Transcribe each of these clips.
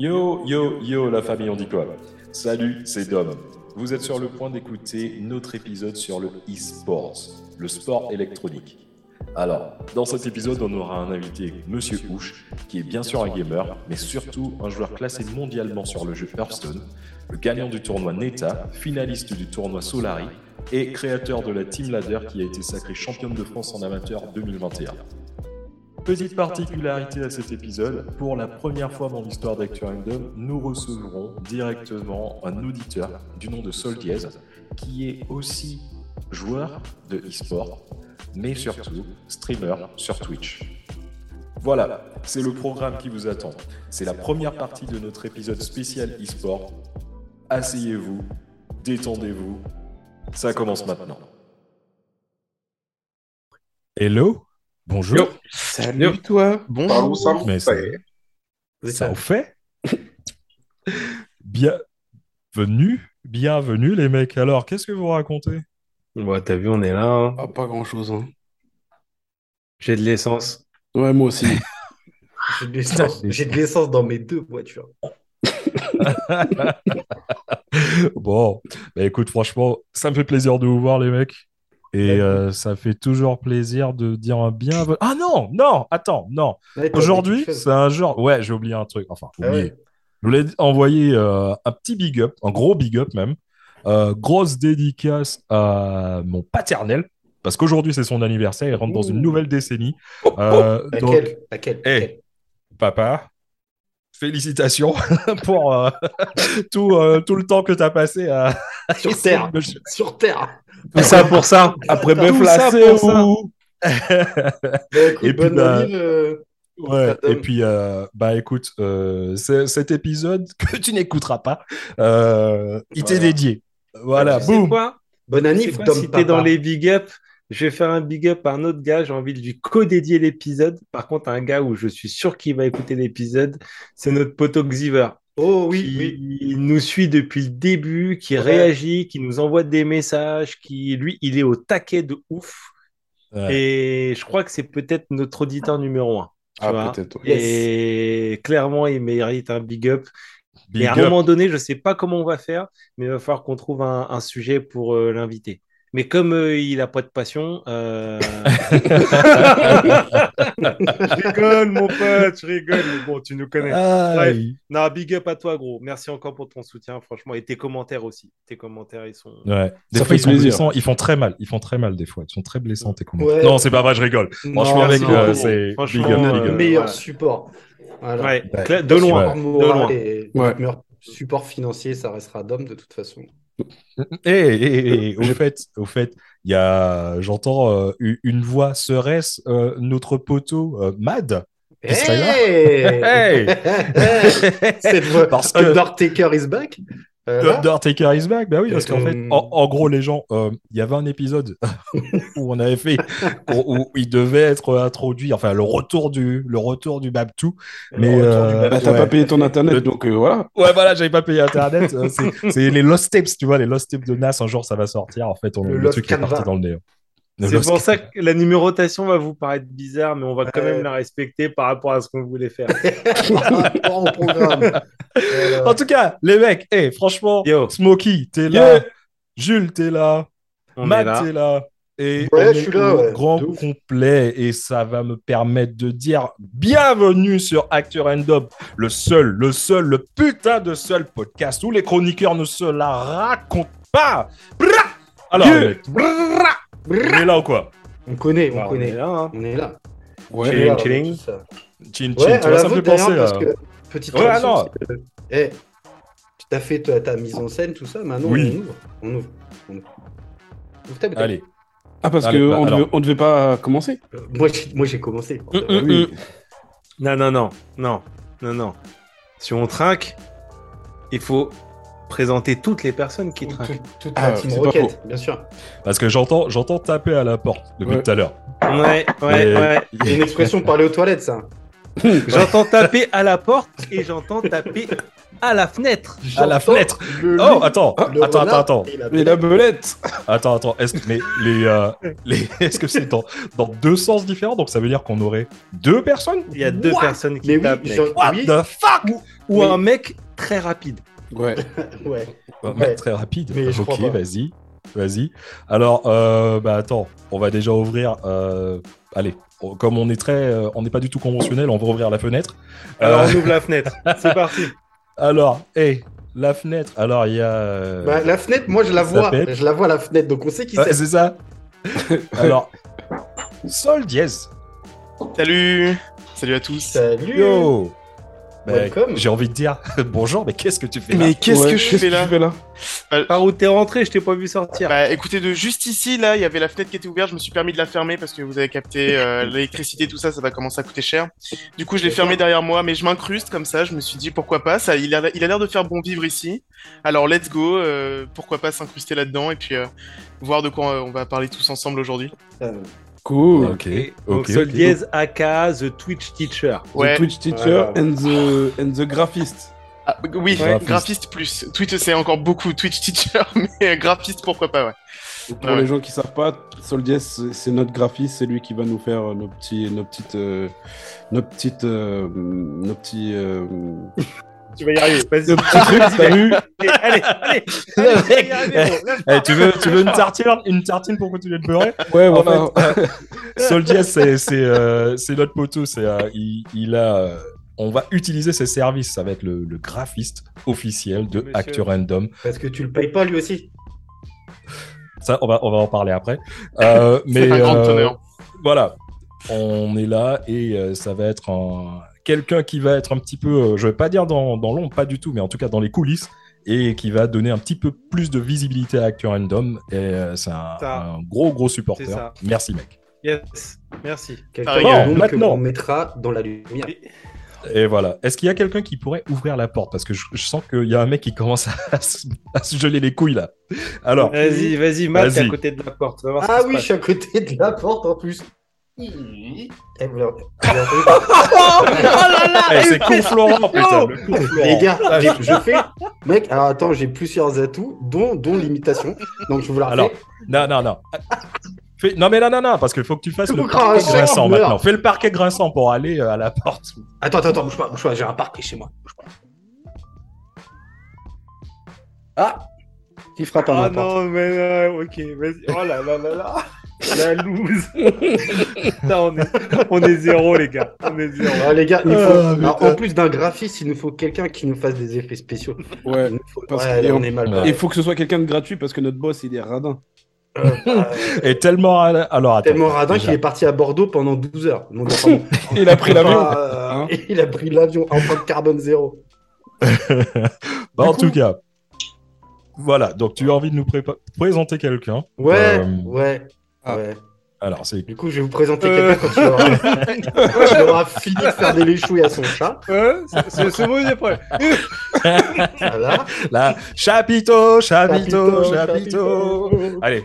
Yo, yo, yo, la famille, on dit quoi? Salut, c'est Dom. Vous êtes sur le point d'écouter notre épisode sur le e-sports, le sport électronique. Alors, dans cet épisode, on aura un invité, Monsieur Houch, qui est bien sûr un gamer, mais surtout un joueur classé mondialement sur le jeu Hearthstone, le gagnant du tournoi NETA, finaliste du tournoi Solari et créateur de la Team Ladder qui a été sacrée championne de France en amateur 2021. Petite particularité à cet épisode, pour la première fois dans l'histoire d'Actu Random, nous recevrons directement un auditeur du nom de Sol Diaz, qui est aussi joueur de e-sport, mais surtout streamer sur Twitch. Voilà, c'est le programme qui vous attend. C'est la première partie de notre épisode spécial e-sport. Asseyez-vous, détendez-vous, ça commence maintenant. Hello, bonjour. Salut toi. Bonjour. ça Mais ça, ça vous fait Bienvenue, bienvenue les mecs. Alors, qu'est-ce que vous racontez? Ouais, t'as vu, on est là. hein. Ah, pas grand chose. Hein. J'ai de l'essence. Ouais, moi aussi. J'ai de l'essence- j'ai de l'essence dans mes deux voitures. Bon, bah écoute, franchement, ça me fait plaisir de vous voir les mecs. Et Bah, euh, ça fait toujours plaisir de dire un bienvenue. Ah non, non, attends, non. Ouais, t'as Aujourd'hui, c'est un genre. Ouais, j'ai oublié un truc. Enfin, j'ai Ah oublié. ouais. Je voulais envoyer euh, un petit big up, un gros big up même. Euh, grosse dédicace à mon paternel, parce qu'aujourd'hui c'est son anniversaire, il rentre dans une nouvelle décennie. Euh, donc, Laquelle? Laquelle Eh, Laquelle papa, félicitations pour euh, tout, euh, tout le temps que tu as passé à Sur Terre. de me Sur Terre. Tout ça pour ça. Après bœuf ça ou... Bah, Et puis, bonne bah, euh, Ouais, et puis, euh, bah écoute, euh, cet épisode que tu n'écouteras pas, euh, il t'est dédié. Voilà, Tu sais boum. quoi? Bonne Tu sais anniv, quoi, Dom Si t'es dans les big up, je vais faire un big up à un autre gars. J'ai envie de lui co-dédier l'épisode. Par contre, un gars où je suis sûr qu'il va écouter l'épisode, c'est notre poteau Xiver. Oh oui, qui oui. nous suit depuis le début, qui Ouais. réagit, qui nous envoie des messages, qui lui, il est au taquet de ouf. Ouais. Et je crois que c'est peut-être notre auditeur numéro un. Ah, peut-être. Yes. Et clairement, il mérite un big up. Big et à un moment donné, je ne sais pas comment on va faire, mais il va falloir qu'on trouve un, un sujet pour euh, l'inviter. Mais comme euh, il n'a pas de passion, euh, je rigole, mon pote, je rigole. Mais bon, tu nous connais. Bref. Non, big up à toi, gros. Merci encore pour ton soutien, franchement. Et tes commentaires aussi. Tes commentaires, ils sont. Ouais. Des Ça fois, fait ils sont blessants, ils font très mal. Ils font très mal des fois. Ils sont très blessants, tes commentaires. Ouais. Non, c'est pas vrai, je rigole. Franchement, Non, mec, non, euh, c'est Franchement, big up, euh, big Le up. meilleur Ouais. support. Voilà. Ouais, de loin. Support De loin. et Ouais. le meilleur support financier, ça restera Dom de toute façon. Et, et- et au fait, au fait, il y a, j'entends euh, une- voix. Serait-ce euh, notre poteau euh, Mad Qui là Hey Hey Cette voix, Parce que- Undertaker is back. Euh, là, Undertaker is back, bah oui, parce qu'en fait, Euh, en, en gros, les gens, euh, il y avait un épisode où on avait fait, où, où il devait être introduit, enfin, le retour du, le retour du Babtou. Mais, euh, Bah, t'as ouais. pas payé ton internet, Le- donc euh, voilà. Ouais, voilà, j'avais pas payé Internet. euh, c'est- les Lost Tapes, tu vois, les Lost Tapes de NAS, un jour, ça va sortir. En fait, on, Le le, truc est parti Canva. dans le néant. C'est pour ça que la numérotation va vous paraître bizarre, mais on va quand même la respecter par rapport à ce qu'on voulait faire. programme. Euh, En tout cas, les mecs, hey, franchement, Yo, Smokey, t'es là. Jules, t'es là. on Matt, là. t'es là. Et Ouais, on je est suis là, ouais. grand De complet et ça va me permettre de dire bienvenue sur Actu Random, le seul, le seul, le putain de seul podcast où les chroniqueurs ne se la racontent pas. Bra Alors, On est là ou quoi? On connaît, on Bah, on connaît. est là. hein. On est là. Ouais. On est là, chilling. Chin, chin, Ouais, tu vois, ça me fait penser parce à... que, petite Ouais, c'est que, eh, tu t'as fait ta, ta mise en scène, tout ça, maintenant Oui. on ouvre. On ouvre. On ouvre. Ta. Allez. Ah, parce que bah, on, alors. devait, pas commencer. Euh, Moi, j'ai- moi, j'ai commencé. Hum, Oui. hum. Non, non, non, non, non, non. Si on trinque, il faut présenter toutes les personnes qui Toute, trinquent. toute- Ah, la team Rocket, bien sûr. Parce que j'entends, j'entends taper à la porte depuis Ouais. tout à l'heure. Ouais, ouais, Et- ouais. C'est une expression pour aller aux toilettes, ça. J'entends taper à la porte et j'entends taper à la fenêtre. À la fenêtre. le Oh, attends, le attends, attends, attends. et la Mais la belette Attends, attends, est-ce mais les, euh, les est-ce que c'est dans, dans deux sens différents? Donc ça veut dire qu'on aurait deux personnes? Il y a deux What? personnes qui Mais oui, tapent. j'en- What oui, the fuck? Ou Oui. un mec très rapide. Ouais. Ouais. Très rapide. Mais ok, vas-y. Vas-y. Alors, euh, bah attends, on va déjà ouvrir. euh, allez, on- comme on est très, euh, on n'est pas du tout conventionnel, on va ouvrir la fenêtre. Alors Euh, on ouvre la fenêtre. C'est parti. alors, hé, la fenêtre. Alors, il y a. Bah, la fenêtre, moi je la vois. pète. Je la vois la fenêtre, donc on sait qui ouais, c'est. c'est ça. alors, Sol dièse. Salut Salut à tous Salut. Yo. Bah, Welcome. J'ai envie de dire bonjour, mais qu'est-ce que tu fais là Mais qu'est-ce Ouais, que je fais là tu fais là Par où t'es rentré, je t'ai pas vu sortir. Bah écoutez, de juste ici, là, il y avait la fenêtre qui était ouverte, je me suis permis de la fermer parce que vous avez capté euh, l'électricité, tout ça, ça va commencer à coûter cher. Du coup, je l'ai fermé derrière moi, mais je m'incruste comme ça, je me suis dit pourquoi pas, ça, il a il a l'air de faire bon vivre ici. Alors let's go, euh, pourquoi pas s'incruster là-dedans et puis euh, voir de quoi on va parler tous ensemble aujourd'hui. Euh, Cool. Ok, Donc ok. Sol ok. Diaz aka The Twitch Teacher. Ouais. The Twitch teacher Ouais. and the and the graphist. Ah, oui, Graphiste. graphiste. plus. Twitch, c'est encore beaucoup Twitch teacher, mais graphiste, pourquoi pas, ouais. Et pour Ouais. les gens qui savent pas, Soldier c'est c'est notre graphiste, c'est lui qui va nous faire euh, nos petits nos petites euh, nos petites euh, nos petits euh, Tu vas y arriver. Vas-y. t'as vu Allez, allez, allez. tu vas y arriver, gros. Lâche Eh, tu veux, tu veux une tartine, une tartine pour continuer de beurrer Ouais, En voilà. Sol Diaz, c'est c'est euh, c'est notre poteau. C'est euh, il, il a. euh, on va utiliser ses services. Ça va être le, le graphiste officiel de Monsieur. Actu Random. Parce que tu le payes pas lui aussi. Ça, on va, on va en parler après. Euh, mais C'est un grand euh, honneur. voilà, on est là et euh, ça va être un- quelqu'un qui va être un petit peu, euh, je vais pas dire dans, dans l'ombre, pas du tout, mais en tout cas dans les coulisses et qui va donner un petit peu plus de visibilité à Actu Random. Et euh, c'est un, gros gros supporter. Merci mec. Yes, merci. Quelqu'un donc, Maintenant. qu'on mettra dans la lumière. Et voilà. Est-ce qu'il y a quelqu'un qui pourrait ouvrir la porte? Parce que je, je sens qu'il y a un mec qui commence à, se, à se geler les couilles là. Alors, Vas-y, vas-y, Matt, t'es à côté de la porte. Va voir ce Ah oui, je suis à côté de la porte en plus. Eh, vous l'avez- vous l'avez entendu eh, c'est court Florent, putain. le cours Florent. Les gars, j'ai- je fais. Mec, alors attends, j'ai plusieurs atouts, dont, dont l'imitation. Donc je vous la refais. Alors, non, non, non. Fais- Non, mais non, non, non, parce qu'il faut que tu fasses le parquet grinçant maintenant. Fais le parquet grinçant pour aller euh, à la porte. Attends, attends, attends, bouge pas, bouge pas, j'ai un parquet chez moi. Bouge pas. Ah Qui frappe à ma Ah porte non, mais non, ok, vas-y. Oh là là là là. La loose. Putain, on, est, on est zéro, les gars. On est zéro. Ah, les gars, il faut... Ah, alors, en plus d'un graphiste, il nous faut quelqu'un qui nous fasse des effets spéciaux. Ouais. Faut- Parce ouais, là, on est mal. Ouais. Il faut que ce soit quelqu'un de gratuit parce que notre boss il est radin. Euh, euh, Et tellement. Alors, attends. tellement radin déjà. qu'il est parti à Bordeaux pendant 12 heures. Non. Il a pris l'avion. Ah, euh, Hein il a pris l'avion en de carbone zéro. Bah, en coup- tout cas. Voilà, donc tu as envie de nous présenter quelqu'un. Ouais, Euh, ouais, ah. ouais. Alors, c'est. Du coup, je vais vous présenter Euh. quelqu'un quand il aura... quand il aura fini de faire des léchouilles à son chat. Ouais, c'est- bon, il est prêt. Voilà. Là, chapiteau, chapiteau, Chapiteau. Allez,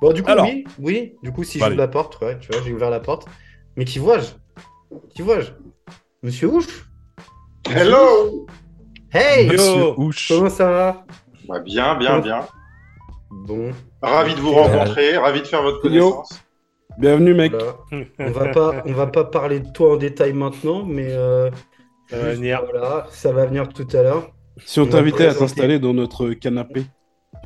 Bon, du coup, Alors. oui, oui. Du coup, si j'ouvre la porte, ouais, tu vois, j'ai ouvert la porte. Mais qui vois-je? Qui vois-je? Monsieur Ouche? Hello Hey monsieur Ouch. Comment ça va? Bah, Bien, bien, bien. Bon, Ravi de vous Euh, rencontrer, ravi de faire votre Yo. connaissance. Bienvenue mec. voilà. on va pas, on va pas parler de toi en détail maintenant, mais euh, Ça va venir. voilà, ça va venir tout à l'heure. Si on t'invitait à t'installer dans notre canapé.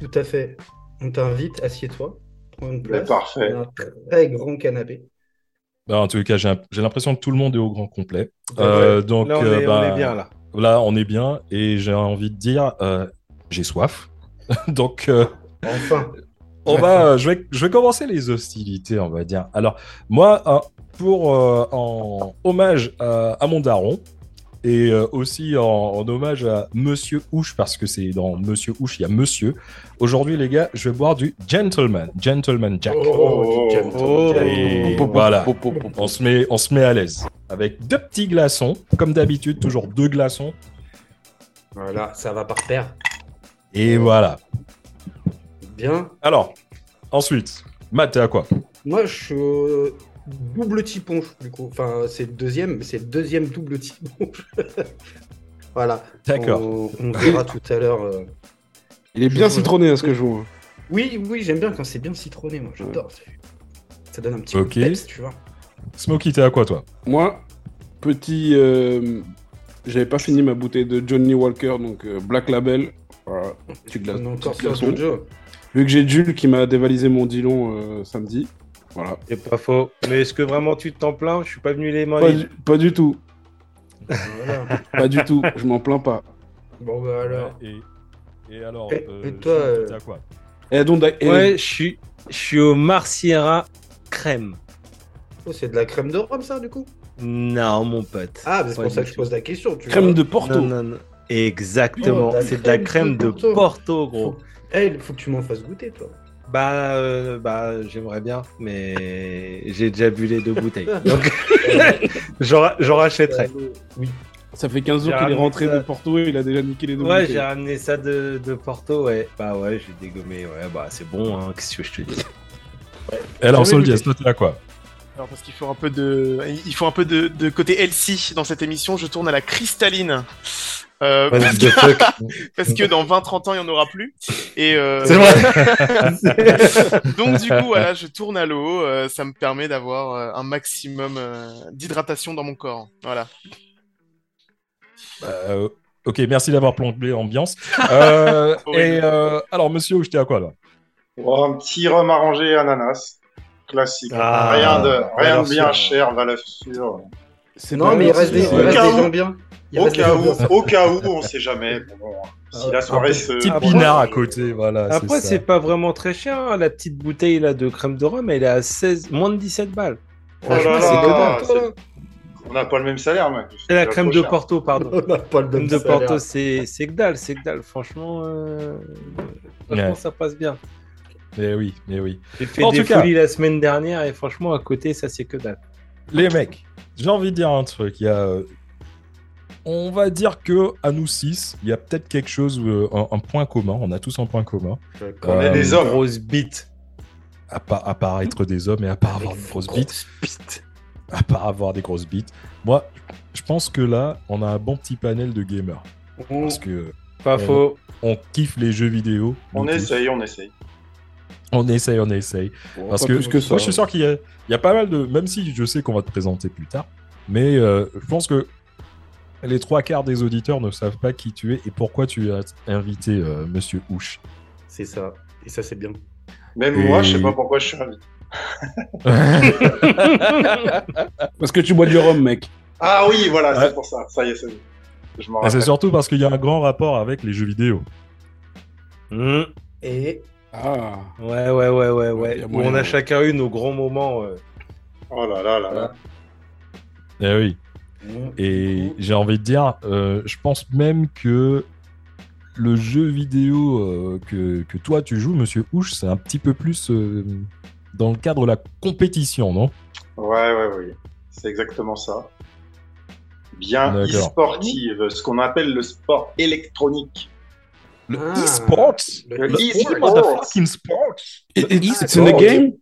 Tout à fait. On t'invite, assieds-toi, prends une place. parfait. On a un très grand canapé. Bah, en tout cas, j'ai l'impression que tout le monde est au grand complet. Euh, donc, Là, on euh, est, bah, on est bien, là. Là, on est bien et j'ai envie de dire, euh, j'ai soif. donc, euh, Enfin. on va, je vais, je vais commencer les hostilités, on va dire. Alors, moi, euh, pour euh, en hommage à, à mon daron et euh, aussi en, en hommage à Monsieur Ouche parce que c'est dans Monsieur Ouche il y a Monsieur. Aujourd'hui, les gars, je vais boire du Gentleman, Gentleman Jack. Oh, Oh. Et voilà. On se met, on se met à l'aise avec deux petits glaçons, comme d'habitude, toujours deux glaçons. Voilà, ça va par paire. Et voilà. Bien. Alors, ensuite, Matt, t'es à quoi? Moi, je suis au double tiponche, du coup. Enfin, c'est le deuxième, mais c'est le deuxième double tiponche. voilà. D'accord. On, on verra tout à l'heure. euh. Il est bien citronné à ce que je vois. Oui, oui, j'aime bien quand c'est bien citronné, moi. J'adore. Ça donne un petit Ok. coup de peps, tu vois. Smokey, t'es à quoi, toi? Moi, petit euh, j'avais pas fini ma bouteille de Johnny Walker, donc euh, Black Label. Voilà, tu glaces. Encore petit sur glaçon. Vu que j'ai Jules qui m'a dévalisé mon Dillon euh, samedi. Voilà. C'est pas faux. Mais est-ce que vraiment tu t'en plains? Je suis pas venu les mains Pas du, pas du tout. Voilà. Pas du tout. Je m'en plains pas. Bon, bah alors. Et, et alors, Et- euh, et toi, Jules, euh, t'es à quoi? Et donc, et- Ouais, je suis, je suis au Marciera crème. Oh, c'est de la crème de rhum, ça, du coup? Non, mon pote. Ah, mais c'est pour ça que je pose la question. Tu crème vois. de Porto. Non, non, non. Exactement. Oh, c'est de la crème de de Porto. Porto, gros. Faut... Eh, il faut que tu m'en fasses goûter, toi. Bah, euh, bah j'aimerais bien, mais j'ai déjà bu les deux bouteilles. Donc, j'en rachèterai. Oui. Ça fait 15 jours qu'il est rentré ça. de Porto et il a déjà niqué les deux Ouais, bouteilles. j'ai ramené ça de, de Porto, ouais. Bah ouais, j'ai dégommé, ouais, bah c'est bon, hein, qu'est-ce que je te dis? Et alors, Soldier, toi, t'es à quoi? Alors parce qu'il faut un peu de, il faut un peu de, de côté Elsie dans cette émission. Je tourne à la cristalline. Euh, parce, que dans 20-30 ans, il n'y en aura plus. Et euh, C'est vrai donc du coup, voilà, je tourne à l'eau. euh, ça me permet d'avoir euh, un maximum euh, d'hydratation dans mon corps. Voilà. Euh, Ok, merci d'avoir plongé l'ambiance. Euh, et euh, alors, monsieur, j'étais à quoi là? Oh, un petit rhum arrangé ananas. Classique. Ah, rien de, rien de bien sûr. cher, valeur sûre. C'est Non, mais il reste des, il reste des gens bien. Au cas où, au cas où, on sait jamais. Bon, bon, si la soirée se. Petit Après- pinard à côté, voilà. Après, c'est pas vraiment très cher, hein, la petite bouteille là de crème de rhum, elle est à 16, moins de 17 balles. Oh là Franchement, là, c'est que dalle. c'est- On n'a pas le même salaire, mec. C'est la crème de cher. Porto, pardon. On n'a pas le crème même de salaire. Porto, c'est c'est que dalle, c'est que dalle. Franchement, euh, franchement Ouais. ça passe bien. Mais oui, mais oui. J'ai fait En des tout cas- folies la semaine dernière et franchement, à côté, ça c'est que dalle. Les mecs, j'ai envie de dire un truc. Il y a, euh, on va dire que à nous six, il y a peut-être quelque chose, euh, un, un point commun. On a tous un point commun. On est Euh, des hommes. Grosse bite. À part, à part être des hommes et à part avoir des grosses bites. À part avoir des grosses bites. Moi, je pense que là, on a un bon petit panel de gamers. Parce que Pas faux. on kiffe les jeux vidéo. On essaye, on essaye. On essaye, on essaye. Bon, Parce que, plus que ça. moi, je suis sûr qu'il y, a- il y a pas mal de. Même si je sais qu'on va te présenter plus tard, mais euh, je pense que les trois quarts des auditeurs ne savent pas qui tu es et pourquoi tu as invité euh, Monsieur Houche. C'est ça. Et ça, c'est bien. Même Et- moi, je sais pas pourquoi je suis invité. Parce que tu bois du rhum, mec. Ah oui, voilà, Ouais. c'est pour ça. Ça y est, c'est bon. Je m'en Et c'est surtout parce qu'il y a un grand rapport avec les jeux vidéo. Mmh. Et Ah. Ouais, ouais, ouais, ouais, Ouais, a on a chacun eu nos grands moments. euh. Oh là là là là. Eh oui. Et j'ai envie de dire, euh, je pense même que le jeu vidéo euh, que, que toi tu joues, Monsieur Houche, c'est un petit peu plus euh, dans le cadre de la compétition, non? Ouais, ouais, ouais. C'est exactement ça. Bien e-sportive, ce qu'on appelle le sport électronique. Le Ah, e-sports le e-sport. e-sport. motherfucking sport It- It's, it's in the game?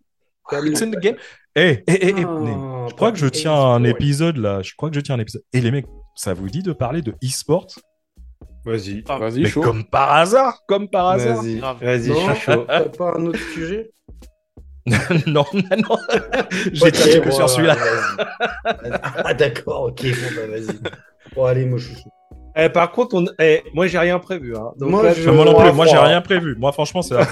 It's in the game. Eh, eh, eh, eh, Ah, eh, je crois que je tiens un épisode là. Je crois que je tiens un épisode. Et les mecs, ça vous dit de parler de e-sport? Vas-y. Vas-y, Mais chaud. comme par hasard, comme par hasard. Vas-y, vas-y, je Non, suis chaud. t'as pas un autre sujet? Non, non, non. J'ai Ok, tiré que bon, sur celui-là. vas-y. Ah, d'accord, ok, bon, bah, vas-y. Bon, allez, moi, je suis. Eh, par contre, on... eh, moi j'ai rien prévu. Hein. Donc, Moi, là, je- Moi non plus, moi j'ai rien prévu. Moi franchement c'est. Moi,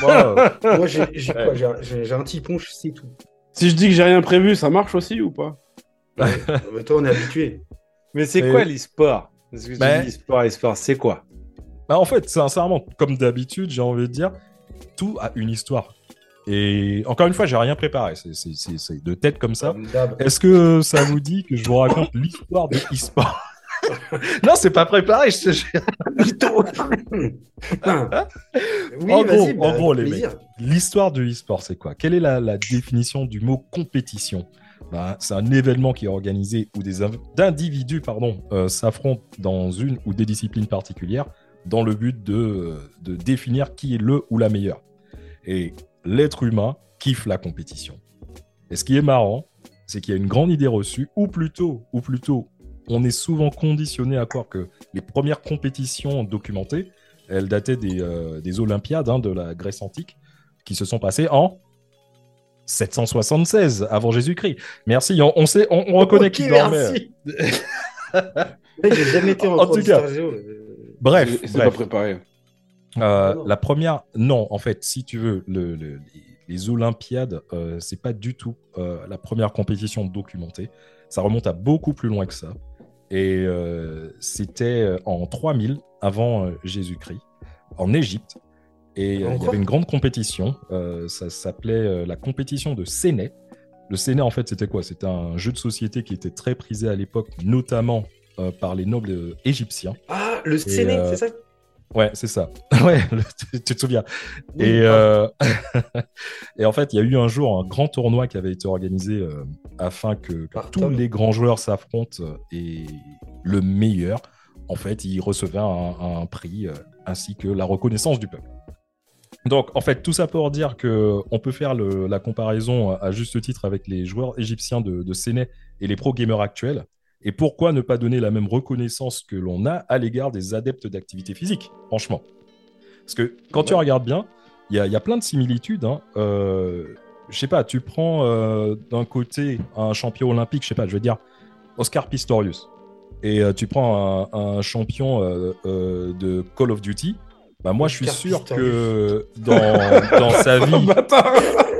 moi, euh, Moi, j'ai j'ai Ouais. quoi J'ai un- J'ai j'ai un petit punch, c'est tout. Si je dis que j'ai rien prévu, ça marche aussi ou pas? Ouais. Mais toi, on est habitué. Mais c'est Mais- quoi l'e-sport? Parce que tu Ben- dis e-sport, e-sport, c'est quoi? Bah, en fait, sincèrement, comme d'habitude, j'ai envie de dire, tout a une histoire. Et encore une fois, j'ai rien préparé. C'est- C'est c'est- c'est de tête comme ça. Est-ce que ça vous dit que je vous raconte l'histoire de e-sport? Non, c'est pas préparé. Je, je- oui, En vas-y, gros, bah, en gros, avec les plaisir. L'histoire du e-sport, c'est quoi? Quelle est la, la définition du mot compétition? Ben, C'est un événement qui est organisé où des d'individus pardon, euh, s'affrontent dans une ou des disciplines particulières dans le but de, de définir qui est le ou la meilleure. Et l'être humain kiffe la compétition. Et ce qui est marrant, c'est qu'il y a une grande idée reçue, ou plutôt, ou plutôt, on est souvent conditionné à croire que les premières compétitions documentées, elles dataient des, euh, des Olympiades hein, de la Grèce antique, qui se sont passées en 776 avant Jésus-Christ. Merci, on, on sait, on, on reconnaît qui dormait. J'ai jamais été en, tout cas. euh, Bref, C'est- pas préparé. Euh, non. la première, non, en fait, si tu veux, le- le- les, les Olympiades, euh, c'est pas du tout euh, la première compétition documentée. Ça remonte à beaucoup plus loin que ça. Et euh, c'était euh, en 3000 avant euh, Jésus-Christ, en Égypte. Et il y avait une grande compétition. ça s'appelait la compétition de Séné. Le Séné, en fait, c'était quoi? C'était un jeu de société qui était très prisé à l'époque, notamment euh, par les nobles euh, égyptiens. Ah, le Séné, euh, c'est ça? Ouais, c'est ça. ouais, le- tu, tu te souviens. Oui, Et, euh, et en fait, il y a eu un jour un grand tournoi qui avait été organisé euh, afin que, tous les grands joueurs s'affrontent euh, et le meilleur, en fait, il recevait un, un prix euh, ainsi que la reconnaissance du peuple. Donc, en fait, tout ça pour dire que on peut faire le- la comparaison à juste titre avec les joueurs égyptiens de, de Séné et les pro gamers actuels. Et pourquoi ne pas donner la même reconnaissance que l'on a à l'égard des adeptes d'activité physique, franchement? Parce que quand tu regardes bien, il y, a- il y a plein de similitudes. Hein. Euh, je sais pas, tu prends euh, d'un côté un champion olympique, je sais pas, je veux dire Oscar Pistorius, et euh, tu prends un, un champion de Call of Duty. Bah moi, je suis sûr que dans, dans sa vie,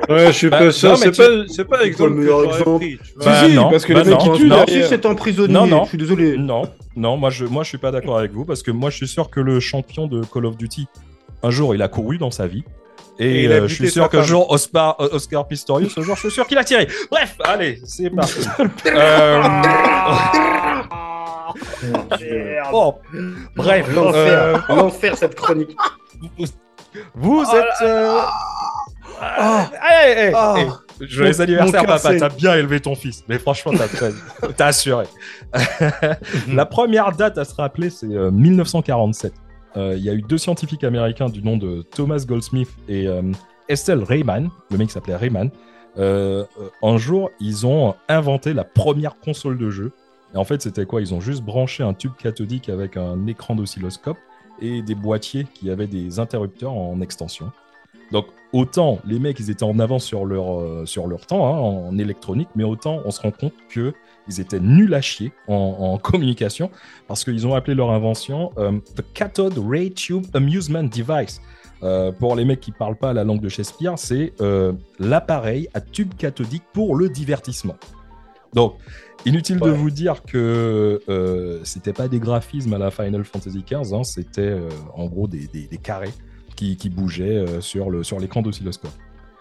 Ouais, je suis Bah, pas sûr. C'est pas, c'est pas pas le meilleur exemple. Bah, si, non, parce que bah les mecs non, qui tuent non. derrière. C'est un prisonnier, Non, non. je suis désolé. Non, non, moi je, moi je suis pas d'accord avec vous parce que moi je suis sûr que le champion de Call of Duty, un jour il a couru dans sa vie. Et, Et euh, je suis sûr qu'un jour Oscar, euh, Oscar Pistorius, un jour je suis sûr qu'il a tiré. Bref, allez, c'est parti. Euh, bon, bref, euh, L'enfer, l'enfer cette chronique. vous êtes. euh, ah, hey, hey, Ah. hey, Joyeux anniversaire, papa. T'as bien élevé ton fils. Mais franchement, t'as très- t'as assuré. La première date à se rappeler, c'est euh, 1947. Euh, Il y a eu deux scientifiques américains du nom de Thomas Goldsmith et euh, Estelle Rayman. Le mec s'appelait Rayman. Euh, euh, un jour, ils ont inventé la première console de jeu. Et en fait, c'était quoi? Ils ont juste branché un tube cathodique avec un écran d'oscilloscope et des boîtiers qui avaient des interrupteurs en extension. Donc, autant les mecs, ils étaient en avance sur leur, euh, sur leur temps hein, en électronique, mais autant on se rend compte que ils étaient nuls à chier en, communication parce qu'ils ont appelé leur invention euh, The Cathode Ray Tube Amusement Device. Euh, pour les mecs qui parlent pas la langue de Shakespeare, c'est l'appareil à tube cathodique pour le divertissement. Donc, inutile de vous dire que euh, c'était pas des graphismes à la Final Fantasy XV, hein, c'était euh, en gros des, des- des carrés qui, qui bougeaient euh, sur le sur l'écran d'oscilloscope.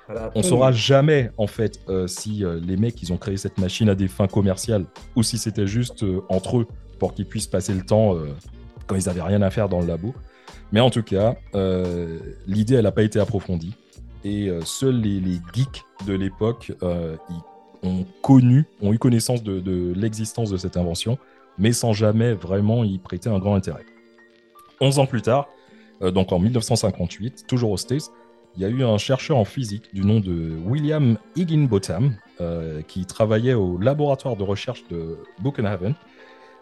Voilà, On saura jamais en fait euh, si euh, les mecs ils ont créé cette machine à des fins commerciales ou si c'était juste euh, entre eux pour qu'ils puissent passer le temps euh, quand ils avaient rien à faire dans le labo. Mais en tout cas, euh, l'idée elle n'a pas été approfondie et euh, seuls les, les geeks de l'époque euh, ils ont connu, ont eu connaissance de, l'existence de cette invention, mais sans jamais vraiment y prêter un grand intérêt. 11 ans plus tard, euh, donc en 1958, toujours aux States, il y a eu un chercheur en physique du nom de William Higginbotham euh, qui travaillait au laboratoire de recherche de Buchenhaven.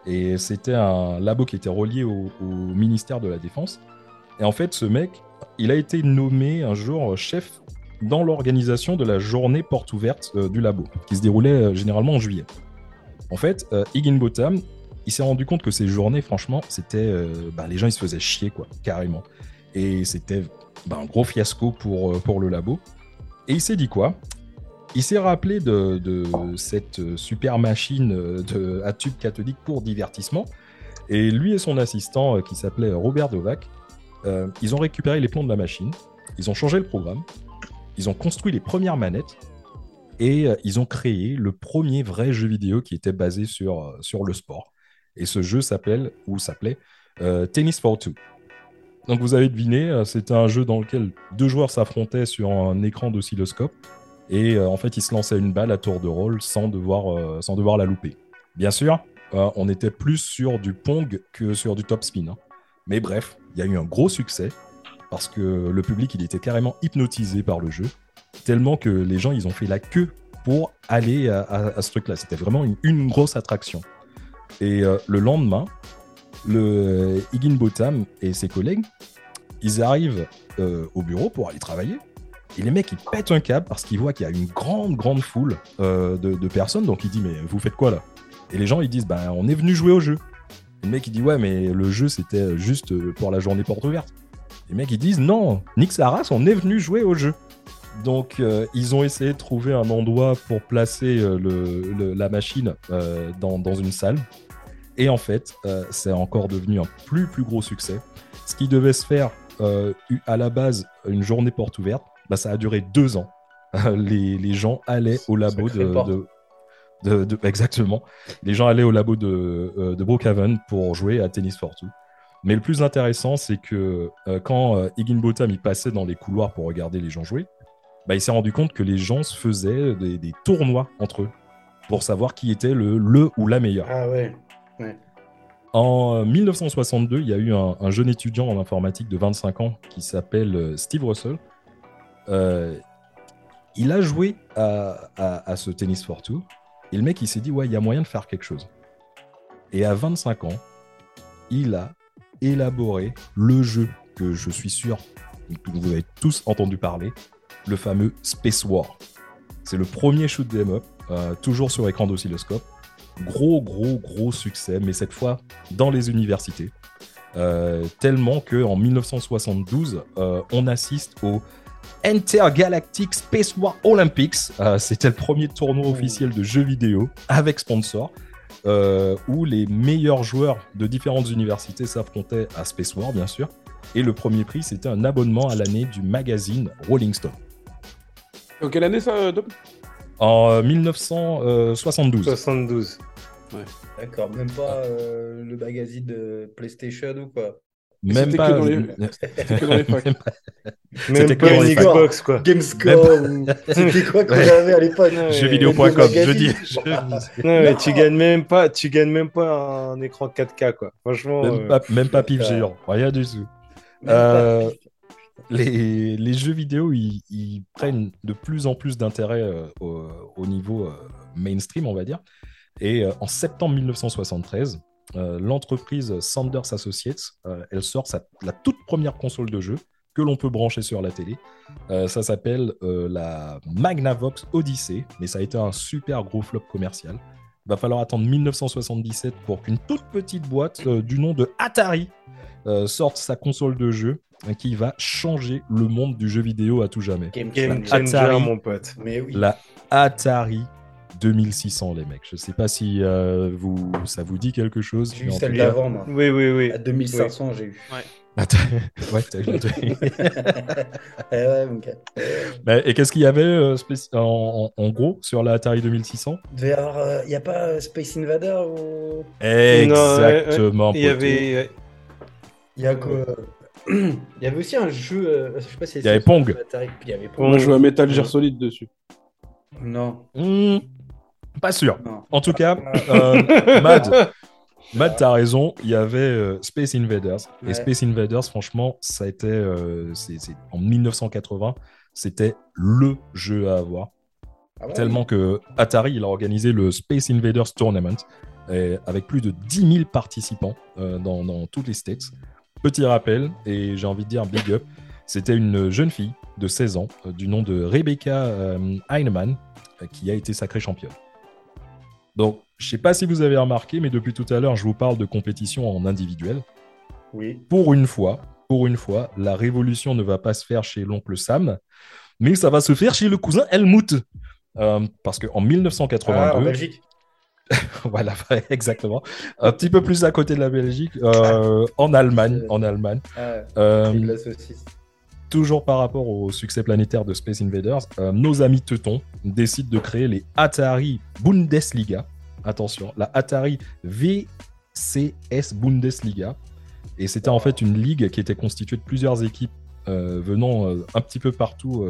Et c'était un labo qui était relié au, au ministère de la Défense. Et en fait, ce mec, il a été nommé un jour chef dans l'organisation de la journée porte ouverte euh, du labo, qui se déroulait euh, généralement en juillet. En fait, euh, Higginbotham, il s'est rendu compte que ces journées, franchement, c'était. bah, les gens, ils se faisaient chier, quoi, carrément. Et c'était bah, un gros fiasco pour, pour le labo. Et il s'est dit quoi? Il s'est rappelé de, de cette super machine de, à tube cathodique pour divertissement. Et lui et son assistant, qui s'appelait Robert Dovac, ils ont récupéré les plans de la machine, ils ont changé le programme, ils ont construit les premières manettes et euh, ils ont créé le premier vrai jeu vidéo qui était basé sur, euh, sur le sport. Et ce jeu s'appelle, ou s'appelait, euh, Tennis for Two. Donc vous avez deviné, c'était un jeu dans lequel deux joueurs s'affrontaient sur un écran d'oscilloscope et en fait ils se lançaient une balle à tour de rôle sans devoir, sans devoir la louper. Bien sûr, on était plus sur du Pong que sur du top spin. hein. Mais bref, il y a eu un gros succès parce que le public il était carrément hypnotisé par le jeu, tellement que les gens ils ont fait la queue pour aller à, ce truc-là. C'était vraiment une, grosse attraction. Et euh, le lendemain, le Higginbotham et ses collègues, ils arrivent euh, au bureau pour aller travailler. Et les mecs, ils pètent un câble parce qu'ils voient qu'il y a une grande, grande foule euh, de, personnes. Donc, ils disent, mais vous faites quoi là? Et les gens, ils disent, ben, on est venu jouer au jeu. Le mec, il dit Ouais, mais le jeu, c'était juste pour la journée porte ouverte. Les mecs, ils disent Non, Nick Saras, on est venu jouer au jeu. Donc, euh, ils ont essayé de trouver un endroit pour placer euh, le- le- la machine euh, dans, dans une salle. Et en fait, c'est encore devenu un plus, plus gros succès. Ce qui devait se faire à la base, une journée porte ouverte, bah, ça a duré deux ans. les, les gens allaient au labo de, porte. de- de- de- Exactement. Les gens allaient au labo de, de Brookhaven pour jouer à Tennis for Two. Mais le plus intéressant, c'est que euh, quand euh, Higginbotham il passait dans les couloirs pour regarder les gens jouer, bah, il s'est rendu compte que les gens se faisaient des, des tournois entre eux pour savoir qui était le, le ou la meilleure. Ah ouais. En euh, 1962, il y a eu un, un jeune étudiant en informatique de 25 ans qui s'appelle euh, Steve Russell. Euh, il a joué à, à- à ce tennis for two et le mec il s'est dit ouais il y a moyen de faire quelque chose. Et à 25 ans, il a élaboré le jeu que je suis sûr que vous avez tous entendu parler, le fameux Space War. C'est le premier shoot 'em up, euh, toujours sur écran d'oscilloscope gros, gros, gros succès, mais cette fois dans les universités. Euh, tellement que en 1972, euh, on assiste au Intergalactic Space War Olympics. C'était le premier tournoi officiel de jeux vidéo avec sponsor, euh, où les meilleurs joueurs de différentes universités s'affrontaient à Space War, bien sûr. Et le premier prix, c'était un abonnement à l'année du magazine Rolling Stone. En quelle année ça, Dom? En euh, 1972. 72. D'accord, même pas euh, le magazine de PlayStation ou quoi? Même C'était pas, les- c'était que dans les facs. même pas- pas une. Xbox, quoi. Gamescom, ou- c'était quoi qu'on avait à l'époque Ouais. Jeuxvideo.com, je dis. Non, mais tu gagnes même pas, tu gagnes même pas un écran 4K, quoi. Franchement. Même euh, pas, même pas pif géant, rien du tout. Même pas- Euh, les, les jeux vidéo, ils, ils prennent de plus en plus d'intérêt euh, au, au niveau euh, mainstream, on va dire. Et euh, en septembre 1973, euh, l'entreprise Sanders Associates, euh, elle sort sa- la toute première console de jeu que l'on peut brancher sur la télé. Euh, ça s'appelle euh, la Magnavox Odyssey, mais ça a été un super gros flop commercial. Il va falloir attendre 1977 pour qu'une toute petite boîte euh, du nom de Atari euh, sorte sa console de jeu euh, qui va changer le monde du jeu vidéo à tout jamais. Game Game changer, Atari. mon pote. Mais oui. La Atari 2600, les mecs. Je sais pas si euh, vous, ça vous dit quelque chose. J'ai eu celle d'avant, moi. Oui, oui, oui. À 2500, j'ai eu. Attends, ouais, t'as- t'as- Eh ouais, gars. Bah, Et qu'est-ce qu'il y avait euh, en, en- en gros sur la Atari 2600 Il devait y. Il n'y a pas euh, Space Invader ou? Exactement. Il y avait. Il y a quoi Il y avait aussi un jeu. euh, Je sais pas si Il y avait Pong. Atari. Il y avait On Pong. joué à Metal Gear Solid dessus. Non, Hmm, pas sûr. non. En tout cas, euh, Mad, Mad, t'as raison. Il y avait euh, Space Invaders. Et. Space Invaders, franchement, ça a été euh, c'est- c'est- en 1980, c'était le jeu à avoir. Ah ouais? Tellement que Atari, il a organisé le Space Invaders Tournament et avec plus de 10 000 participants euh, dans, dans toutes les states. Petit rappel, et j'ai envie de dire big up, c'était une jeune fille de 16 ans euh, du nom de Rebecca euh, Heinemann euh, qui a été sacrée championne. Donc, je sais pas si vous avez remarqué, mais depuis tout à l'heure, je vous parle de compétition en individuel. Oui. Pour une fois, pour une fois, la révolution ne va pas se faire chez l'oncle Sam, mais ça va se faire chez le cousin Helmut. Euh, parce qu'en Ah, en 1982, Belgique. voilà, exactement, un petit peu plus à côté de la Belgique, euh, en Allemagne, en Allemagne, Ah, euh, la saucisse. Toujours par rapport au succès planétaire de Space Invaders, euh, nos amis Teutons décident de créer les Atari Bundesliga. Attention, la Atari VCS Bundesliga. Et c'était en fait une ligue qui était constituée de plusieurs équipes euh, venant euh, un petit peu partout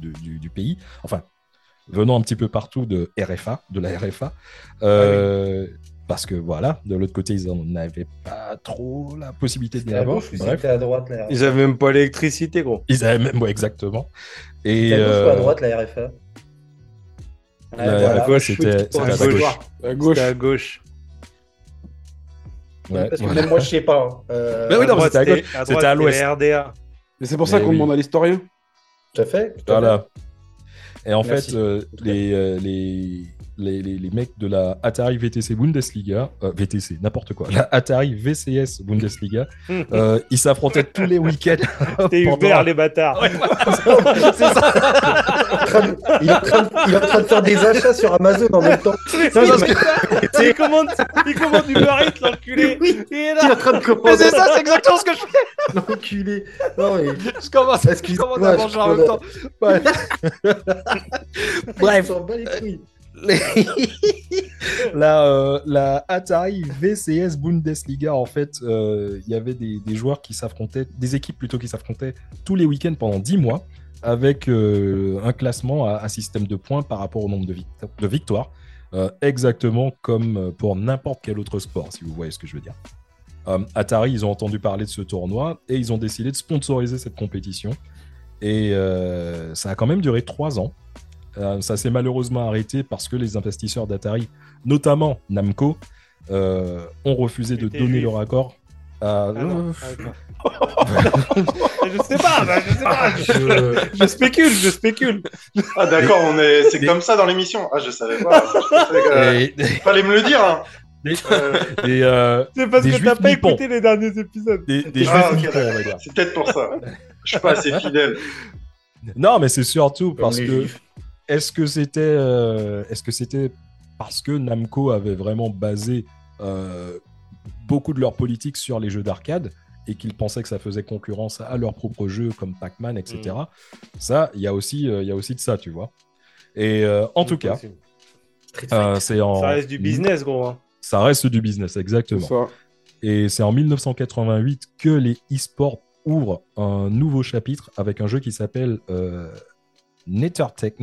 du, pays. Enfin, venant un petit peu partout de RFA, de la RFA. Euh, Parce que voilà, de l'autre côté, ils n'en avaient pas trop la possibilité de à l'avoir. gauche Bref. à droite la Ils avaient même pas l'électricité, gros. Ils avaient même, ouais, exactement. Et à gauche ou à euh, droite la RFA La voilà. RFA, c'était Chouette, c'était à un gauche. À gauche. C'était à gauche. Ouais, Parce que voilà. même moi, je sais pas. hein. Euh, Bah oui, À non, c'était à gauche. c'était- à à l'ouest. la RDA. Mais c'est pour ça Mais qu'on oui. demande à l'historien. Tout à fait. tout à fait. Voilà. Et en Merci. fait, euh, les, euh, les, les, les- les mecs de la Atari VTC Bundesliga, euh, VTC, n'importe quoi, la Atari VCS Bundesliga, euh, ils s'affrontaient tous les week-ends. T'es pendant- Uber, les bâtards. C'est ça. Il est, en train de, il est en train de faire des achats sur Amazon en même temps. C'est parce que- il commande, il commande Uber Eats, l'enculé. Oui. Il est Il est en train de Mais commander. c'est ça, c'est exactement ce que je fais. L'enculé. Non, mais... Je commence, je Excuse-moi, commence à je manger en même temps. Ouais. Bref. Euh, la Atari VCS Bundesliga, en fait, euh, il y avait des, joueurs qui s'affrontaient, des équipes plutôt qui s'affrontaient tous les week-ends pendant 10 mois, avec euh, un classement à, à système de points par rapport au nombre de, de victoires, exactement comme pour n'importe quel autre sport, si vous voyez ce que je veux dire. Atari, ils ont entendu parler de ce tournoi et ils ont décidé de sponsoriser cette compétition. Et ça a quand même duré trois ans. Euh, ça s'est malheureusement arrêté parce que les investisseurs d'Atari, notamment Namco, euh, ont refusé de donner juif. leur accord. à- Ah non, ah, d'accord. je sais pas, bah, je sais pas. Je- Je spécule, je spécule. Ah d'accord, on est, c'est comme ça dans l'émission. Ah je savais pas. Je pensais que- euh, Et, Fallait me le dire. Hein. Euh, euh, C'est parce Des que t'as pas nippons. écouté les derniers épisodes. des, des Ah, juifs ok, nippons, on va dire. c'est peut-être pour ça. Je suis pas assez fidèle. Non, mais c'est surtout Comme parce que Juifs. Est-ce que c'était euh, est-ce que c'était parce que Namco avait vraiment basé euh, beaucoup de leur politique sur les jeux d'arcade et qu'ils pensaient que ça faisait concurrence à leurs propres jeux comme Pac-Man, etc. Ça, il y a aussi euh, il y a aussi de ça, tu vois. Et euh, en tout cas, euh, c'est en Ça reste du business, gros. hein. Ça reste du business, exactement. ça. Et c'est en 1988 que les e-sports ouvrent un nouveau chapitre avec un jeu qui s'appelle Netherket.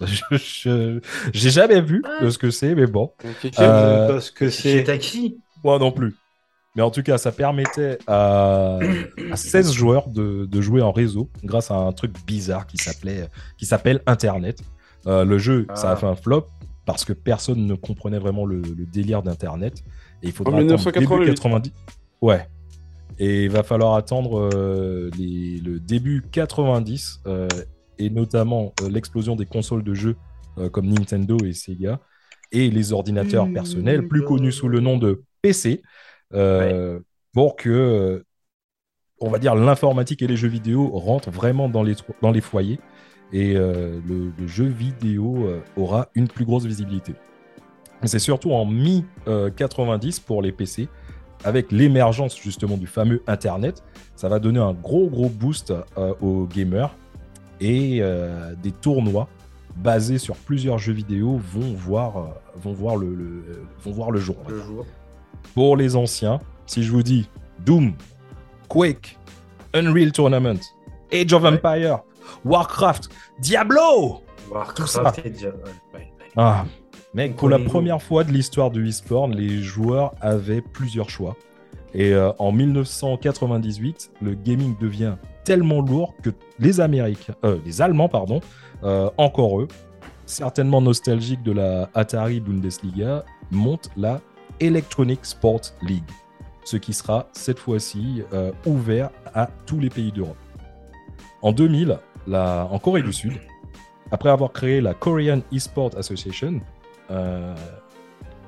Je- J'ai jamais vu ce que c'est, mais bon. Euh, Parce que C'est c'est. Taki. moi non plus. Mais en tout cas, ça permettait à, à 16 joueurs de, de jouer en réseau grâce à un truc bizarre qui s'appelait, qui s'appelle Internet. Euh, le jeu, ça a Ah. fait un flop parce que personne ne comprenait vraiment le, le délire d'Internet. Et il faudra En attendre 1988. début 90. Ouais. Et il va falloir attendre euh, les- le début 90 euh, et notamment euh, l'explosion des consoles de jeux euh, comme Nintendo et Sega et les ordinateurs Mmh, personnels, plus connus sous le nom de PC, euh, pour que, on va dire, l'informatique et les jeux vidéo rentrent vraiment dans les, dans les foyers et euh, le, le jeu vidéo euh, aura une plus grosse visibilité. C'est surtout en mi-90 pour les PC, avec l'émergence justement du fameux Internet, ça va donner un gros gros boost aux gamers et euh, des tournois basés sur plusieurs jeux vidéo vont voir, euh, vont voir, le, le- vont voir le jour. Le. Pour les anciens, si je vous dis Doom, Quake, Unreal Tournament, Age of Empire, Warcraft, Diablo Warcraft ça. et. Ah, mec, pour la première fois de l'histoire du e-sport, les joueurs avaient plusieurs choix. Et euh, en 1998, le gaming devient tellement lourd que les Américains, euh, les Allemands, pardon, euh, encore eux, certainement nostalgiques de la Atari Bundesliga, montent la Electronic Sport League, ce qui sera cette fois-ci euh, ouvert à tous les pays d'Europe. En 2000, la- en Corée du Sud, après avoir créé la Korean eSport Association,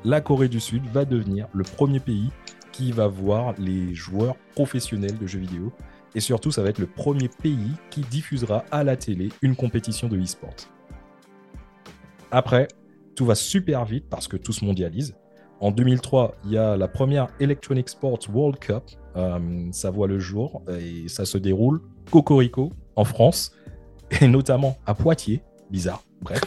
la Corée du Sud va devenir le premier pays qui va voir les joueurs professionnels de jeux vidéo. Et surtout, ça va être le premier pays qui diffusera à la télé une compétition de e-sport. Après, tout va super vite parce que tout se mondialise. En 2003, il y a la première Electronic Sports World Cup. Euh, ça voit le jour et ça se déroule Cocorico en France et notamment à Poitiers. Bizarre, bref.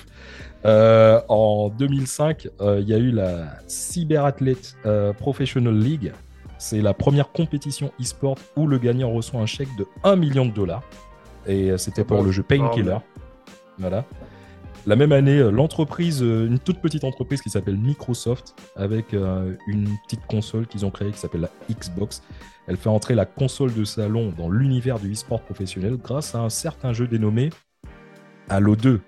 Euh, en 2005, euh, il y a eu la Cyberathlete euh, Professional League. C'est la première compétition e-sport où le gagnant reçoit un chèque de 1 million de dollars. Et euh, c'était pour le jeu Painkiller. Voilà. La même année, euh, l'entreprise, euh, une toute petite entreprise qui s'appelle Microsoft, avec une petite console qu'ils ont créée qui s'appelle la Xbox, elle fait entrer la console de salon dans l'univers du e-sport professionnel grâce à un certain jeu dénommé Halo 2.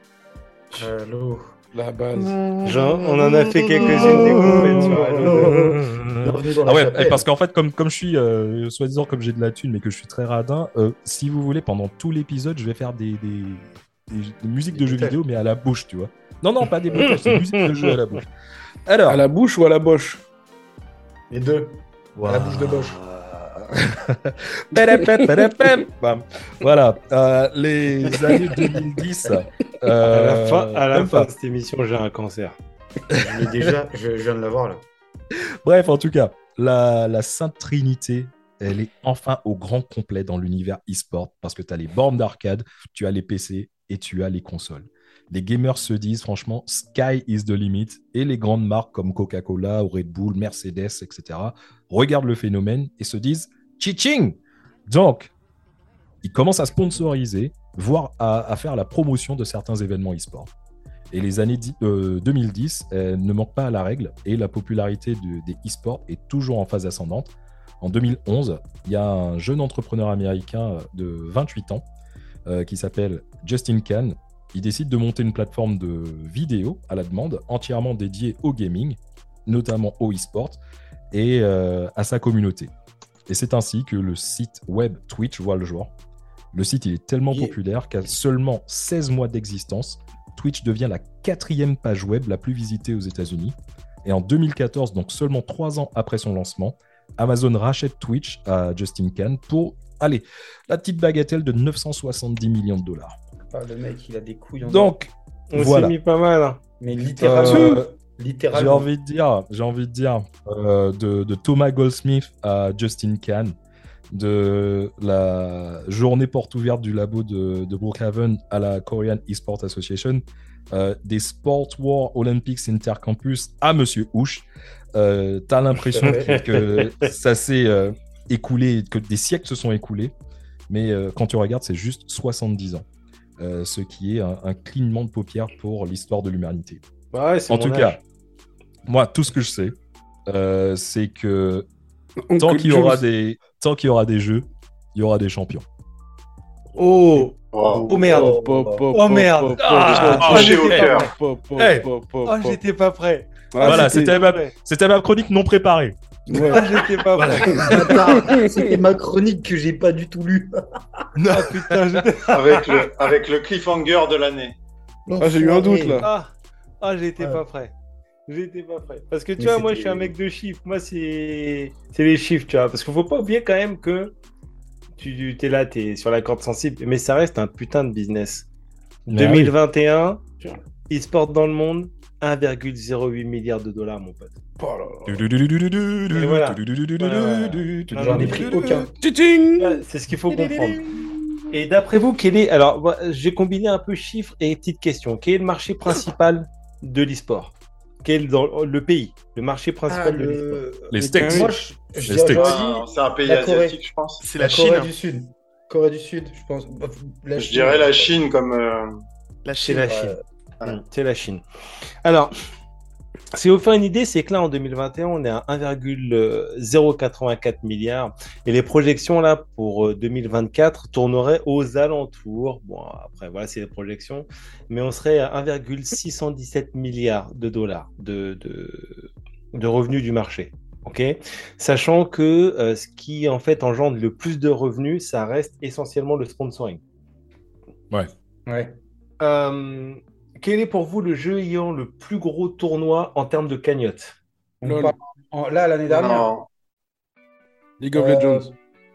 Allô. La base. Genre, on en a fait quelques-unes la Ah ouais, chapelle. parce qu'en fait, comme, comme je suis, euh, soi-disant, comme j'ai de la thune, mais que je suis très radin, euh, si vous voulez, pendant tout l'épisode, je vais faire des, des, des musiques de jeux vidéo, mais à la bouche, tu vois. Non, non, pas des bruitages, c'est musique de jeu à la bouche. Alors, À la bouche ou à la boche? Les deux. À la bouche de Bosch. Voilà, euh, les années 2010. À la euh, fin, à la fin de cette émission, j'ai un cancer. Mais déjà, je, je viens de l'avoir là. Bref, en tout cas, la, la Sainte Trinité, elle est enfin au grand complet dans l'univers e-sport parce que tu as les bornes d'arcade, tu as les PC et tu as les consoles. Les gamers se disent franchement, sky is the limit et les grandes marques comme Coca-Cola ou Red Bull, Mercedes, etc. regardent le phénomène et se disent, chiching Donc, ils commencent à sponsoriser, voire à, faire la promotion de certains événements e-sport. Et les années di- euh, 2010 euh, ne manquent pas à la règle et la popularité de- des e-sports est toujours en phase ascendante. En 2011, il y a un jeune entrepreneur américain de 28 ans euh, qui s'appelle Justin Kahn. Il décide de monter une plateforme de vidéo à la demande entièrement dédiée au gaming, notamment au e-sport et euh, à sa communauté. Et c'est ainsi que le site web Twitch voit le jour. Le site il est tellement Yeah. populaire qu'à seulement 16 mois d'existence, Twitch devient la quatrième page web la plus visitée aux États-Unis. Et en 2014, donc seulement trois ans après son lancement, Amazon rachète Twitch à Justin Kahn pour, allez, la petite bagatelle de 970 millions de dollars. Ah, le mec, il a des couilles en Donc, On Voilà. s'est mis pas mal. hein. Mais littéralement. euh, j'ai littéralement. envie de dire, j'ai envie de dire, euh, de, de Thomas Goldsmith à Justin Kahn, de la journée porte ouverte du labo de, de Brookhaven à la Korean Esport Association, euh, des Sport War Olympics Intercampus à Monsieur Houch. Euh, T'as l'impression que, que ça s'est euh, écoulé, que des siècles se sont écoulés, mais euh, quand tu regardes, c'est juste 70 ans. Euh, ce qui est un, un clignement de paupières pour l'histoire de l'humanité. Bah ouais, c'est En mon tout âge. cas, moi, tout ce que je sais, euh, c'est que tant qu'il y aura des tant qu'il y aura des jeux, il y aura des champions. Oh, Wow. oh merde. Pop, pop, Oh, merde. Ah, pop, au cœur. Oh, j'étais pas prêt. Ah, voilà, c'était- ma, ma chronique non préparée. Ouais. Ah, j'étais pas prêt. Bâtard, C'était ma chronique que j'ai pas du tout lue. Ah putain, j'étais- Avec le, avec le cliffhanger de l'année. Ah, j'ai eu un doute, là. ah, ah j'étais Ouais. pas prêt. J'étais pas prêt. Parce que tu Mais vois, moi je suis un mec de chiffres. Moi c'est c'est les chiffres, tu vois. Parce qu'il faut pas oublier quand même que tu es là, tu es sur la corde sensible, mais ça reste un putain de business. Mais 2021, e-sport dans le monde, 1,08 milliard de dollars, mon pote. J'en ai pris aucun. Ouais, C'est ce qu'il faut comprendre. Et d'après vous, quel est. Alors, j'ai combiné un peu chiffres et petites questions. Quel est le marché principal de l'e-sport? Quel dans le pays Le marché Ah, principal de l'e-sport? Le... Les steaks. Moi, je, je Les Ah, C'est un pays la Corée. asiatique, je pense. C'est la la Chine. Corée du Sud. Corée du Sud, je pense. La Je dirais la Chine comme. euh, La C'est la. Chine. C'est la Chine. Alors, si vous faire une idée, c'est que là, en 2021, on est à 1,084 milliards. Et les projections, là, pour euh, 2024, tourneraient aux alentours. Bon, après, voilà, c'est les projections. Mais on serait à 1,617 milliards de dollars de, de, de revenus du marché. OK? Sachant que euh, ce qui, en fait, engendre le plus de revenus, ça reste essentiellement le sponsoring. Ouais. Euh, quel est pour vous le jeu ayant le plus gros tournoi en termes de cagnotte On Lol. parle en- Là, l'année dernière? Non, League of Euh, Legends.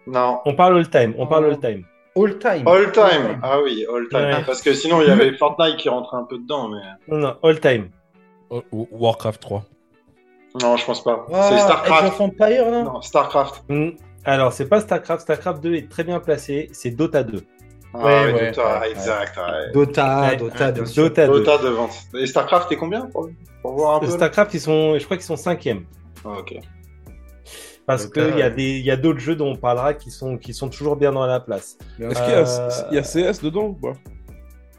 non. On parle all time, on parle all time. All time. All time. Ah oui, all time. Ouais. Parce que sinon, il y avait Fortnite qui rentrait un peu dedans, mais. Non, non, all time. Oh, oh, Warcraft 3. Non, je pense pas. Ah, c'est Age StarCraft. of Empire, là? Non, StarCraft. Hmm. Alors, c'est pas StarCraft, StarCraft 2 est très bien placé, c'est Dota 2. Ah Ouais, ouais, Dota, ouais, exact. ouais. Dota, Ouais, Dota. Dota 2. Dota de vente. Et StarCraft, t'es combien pour, pour voir un peu StarCraft, ils sont, je crois qu'ils sont cinquième. Ah, ok. Parce qu'il y a ouais. des, il y a d'autres jeux dont on parlera qui sont, qui sont toujours bien dans la place. Est-ce qu'il y, a- Euh, il y a CS dedans ou pas?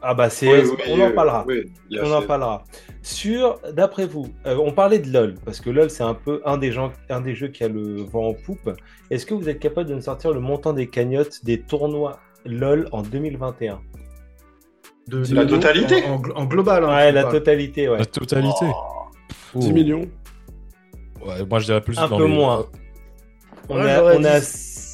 Ah bah Oui, oui, on en parlera. oui, On en parlera. Sur, d'après vous, euh, on parlait de LoL, parce que LoL, c'est un peu un des, gens, un des jeux qui a le vent en poupe. Est-ce que vous êtes capable de nous sortir le montant des cagnottes des tournois? LoL en 2021 De- La totalité en, en- en global. hein, Ouais, la totalité, ouais. La totalité. Oh. 10 Oh. millions Ouais, moi je dirais plus Un peu les- moins. On Ouais, est à, j'aurais on est à dit-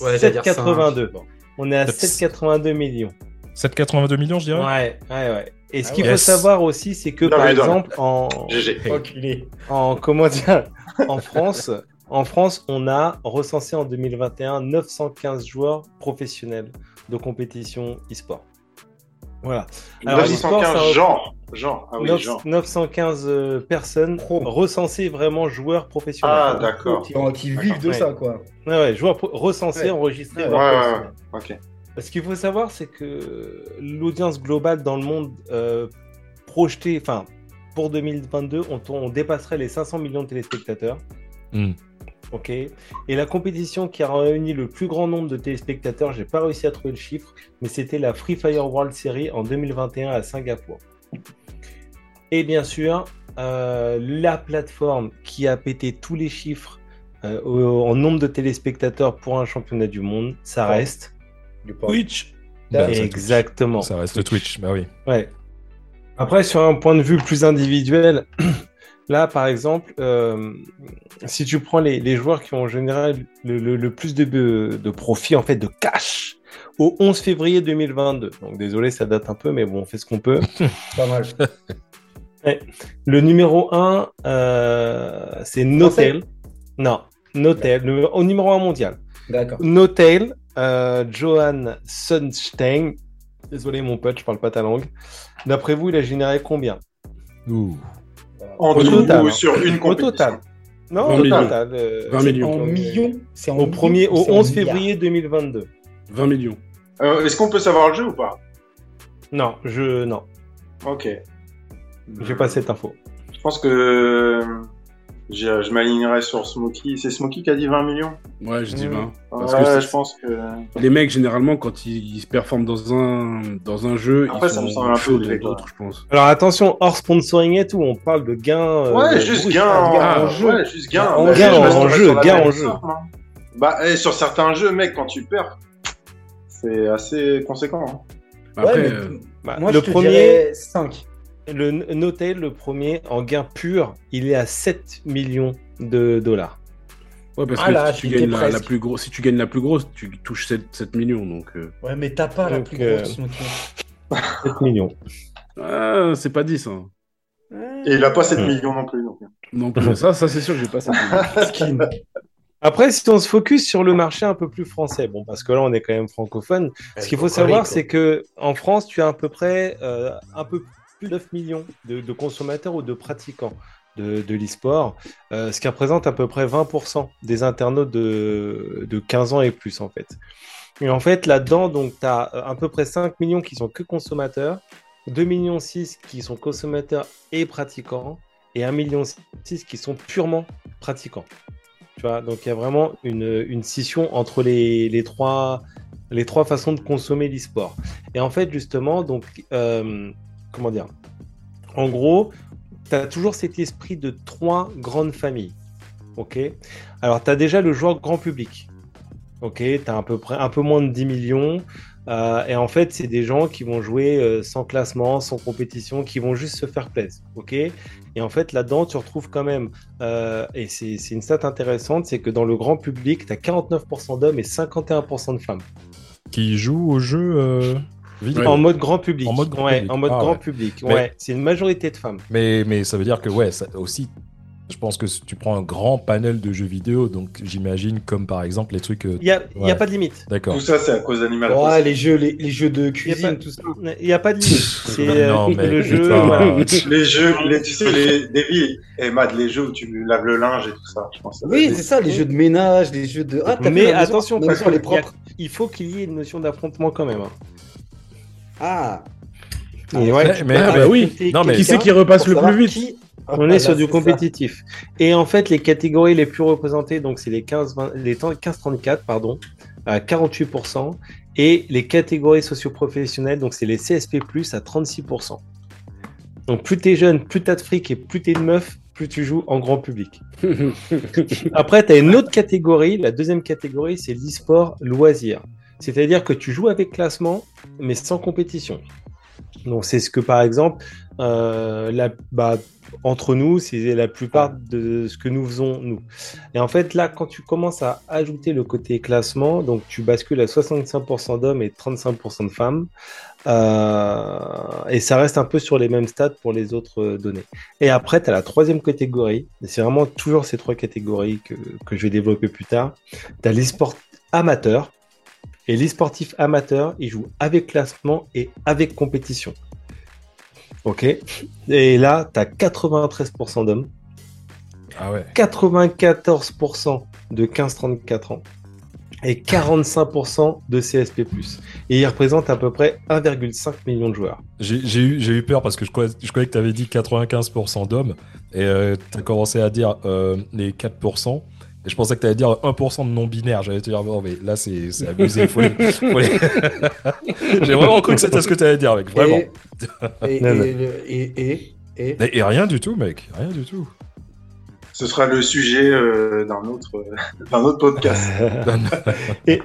Ouais, j'allais dire 7,82. cinq. Bon. On est à Sept- 7,82 millions. 782 millions, je dirais. Ouais, ouais, ouais. Et ce Ah qu'il ouais. faut Yes. savoir aussi, c'est que Non, par exemple, en, en comment dire, en France, en France, on a recensé en 2021 915 joueurs professionnels de compétition e-sport. Voilà. Alors, l'e-sport, 915 ça- genre. Genre. Ah oui, Neuf- genre. 915 euh, personnes Pro. recensées vraiment joueurs professionnels. Ah, d'accord. Qui, qui vivent de Ouais. ça, quoi. Ouais, ouais, joueurs recensés, Ouais. enregistrés. Ouais, joueurs ouais, professionnels. Ok. Ce qu'il faut savoir, c'est que l'audience globale dans le monde euh, projetée, enfin, pour 2022, on, on dépasserait les 500 millions de téléspectateurs. Hmm. Ok. Et la compétition qui a réuni le plus grand nombre de téléspectateurs, j'ai pas réussi à trouver le chiffre, mais c'était la Free Fire World Series en 2021 à Singapour. Et bien sûr, euh, la plateforme qui a pété tous les chiffres euh, en nombre de téléspectateurs pour un championnat du monde, ça reste Du. Twitch. Bah, exactement. Ça reste Twitch, bah oui. Ouais. Après, sur un point de vue plus individuel, là, par exemple, euh, si tu prends les, les joueurs qui ont en général le, le- le plus de, de profit, en fait, de cash, au 11 février 2022. Donc, désolé, ça date un peu, mais bon, on fait ce qu'on peut. Pas mal. Le numéro 1, c'est Notel. Non, Notel, le, au numéro 1 mondial. D'accord. Notel, euh, Johan Sunstein. Désolé, mon pote, je parle pas ta langue. D'après vous, il a généré combien? Ouh. En Au tout total, ou sur une Au compétition total. Non, 20 au millions. total. euh, 20 c'est millions. En millions C'est en Au, premier, au c'est en 11 milliards février 2022. 20 millions. Euh, Est-ce qu'on peut savoir le jeu ou pas? Non, je non, Ok. j'ai pas cette info. Je pense que euh, je, je m'alignerai sur Smokey. C'est Smokey qui a dit 20 millions Ouais, je dis Mmh. 20. Parce Ouais, que je pense que. Les mecs, généralement, quand ils, ils se performent dans un, dans un jeu, Après, ils ça me sont semble un peu d'autres, je pense. Alors attention, hors sponsoring et tout, on parle de gains. euh, Ouais, juste bruts. gain en, gain en jeu. Ouais, juste gain. En Bah, gain en jeu, gain en jeu. hein. Bah, et sur certains jeux, mec, quand tu perds, c'est assez conséquent. hein. Après, Ouais, mais euh, Bah, moi, le je te premier, dirais 5. Le Notel, le premier en gain pur, il est à 7 millions de dollars. ouais, parce Ah que là, si, tu gagnes la, la plus grosse, si tu gagnes la plus grosse, tu touches 7, 7 millions. Donc, euh, Ouais, mais t'as pas la Donc, plus euh, grosse. Smokey. 7 millions. ah, c'est pas 10. Hein. Et il a pas 7 Hmm. millions non plus. donc. Non plus. ça, ça c'est sûr que j'ai pas 7 millions. Après, si on se focus sur le marché un peu plus français, bon, parce que là, on est quand même francophone, ce qu'il faut savoir, c'est que en France, tu as à peu près euh, un peu plus de 9 millions de, consommateurs ou de pratiquants de, de l'e-sport, euh, ce qui représente à peu près 20% des internautes de, de 15 ans et plus, en fait. Et en fait, là-dedans, donc, tu as à peu près 5 millions qui sont que consommateurs, 2 millions 6 qui sont consommateurs et pratiquants, et 1 million 6 qui sont purement pratiquants. Tu vois, donc il y a vraiment une, une scission entre les, les, trois, les trois façons de consommer l'e-sport. Et en fait, justement, donc, euh, comment dire? En gros, tu as toujours cet esprit de trois grandes familles. Ok? Alors, tu as déjà le joueur grand public. Ok? Tu as à peu près un peu moins de 10 millions. Euh, et en fait, c'est des gens qui vont jouer euh, sans classement, sans compétition, qui vont juste se faire plaisir. Ok? Et en fait, là-dedans, tu retrouves quand même, euh, et c'est une stat intéressante, c'est que dans le grand public, tu as 49% d'hommes et 51% de femmes. Qui joue au jeu vidéo. En mode grand public. En mode grand Ouais, public. En mode Ah, grand ouais. public. Mais- Ouais, c'est une majorité de femmes. Mais, mais ça veut dire que, ouais, ça aussi, je pense que tu prends un grand panel de jeux vidéo, donc j'imagine comme par exemple les trucs. euh, Il n'y a, pas de limite. D'accord. Tout ça, c'est à cause d'Animal Ouais, Crossing. les jeux, les, les jeux de cuisine, pas- tout ça. Il n'y a pas de limite. C'est euh, Non, mais le jeu. voilà. Les jeux, les, tu sais, les, des vies, et Mad, les jeux où tu laves le linge et tout ça, je pense. Oui, c'est ça, les jeux de ménage, les jeux de. Ah, t'as Mais attention, parce il faut qu'il y ait une notion d'affrontement quand même. hein. Ah, Et ouais, Mais- ah, bah oui. Non, mais- Qui c'est qui repasse le plus vite qui- On Ah, est sur là, du ça. compétitif. Et en fait, les catégories les plus représentées, donc c'est les 15-20 les 15-34, pardon, à 48%, et les catégories socioprofessionnelles, donc c'est les CSP+, à 36%. Donc plus t'es jeune, plus t'as de fric et plus t'es de meuf, plus tu joues en grand public. Après, tu as une autre catégorie, la deuxième catégorie, c'est l'e-sport loisir. C'est-à-dire que tu joues avec classement, mais sans compétition. Donc c'est ce que par exemple, euh, bah, entre nous, c'est la plupart de ce que nous faisons nous. Et en fait là, quand tu commences à ajouter le côté classement, donc tu bascules à 65% d'hommes et 35% de femmes, euh, et ça reste un peu sur les mêmes stats pour les autres euh, données. Et après, tu as la troisième catégorie, et c'est vraiment toujours ces trois catégories que, que je vais développer plus tard. Tu as l'e-sport amateur, et les sportifs amateurs, ils jouent avec classement et avec compétition. Ok Et là, tu as 93% d'hommes, Ah ouais. 94% de 15-34 ans et 45% de CSP+. Et ils représentent à peu près 1,5 million de joueurs. J'ai eu, peur parce que je croyais, je croyais que tu avais dit 95% d'hommes et tu as commencé à dire euh, les 4%. Et je pensais que tu allais dire 1% de non-binaire. J'allais te dire, bon, mais là, c'est c'est abusé. Faut les- faut les- J'ai vraiment cru que c'était ce que tu allais dire, mec. Vraiment. Et, et, Non, non. et, et, et, et- Et, et rien du tout, mec. Rien du tout. Ce sera le sujet euh, d'un autre, euh, d'un autre podcast. et,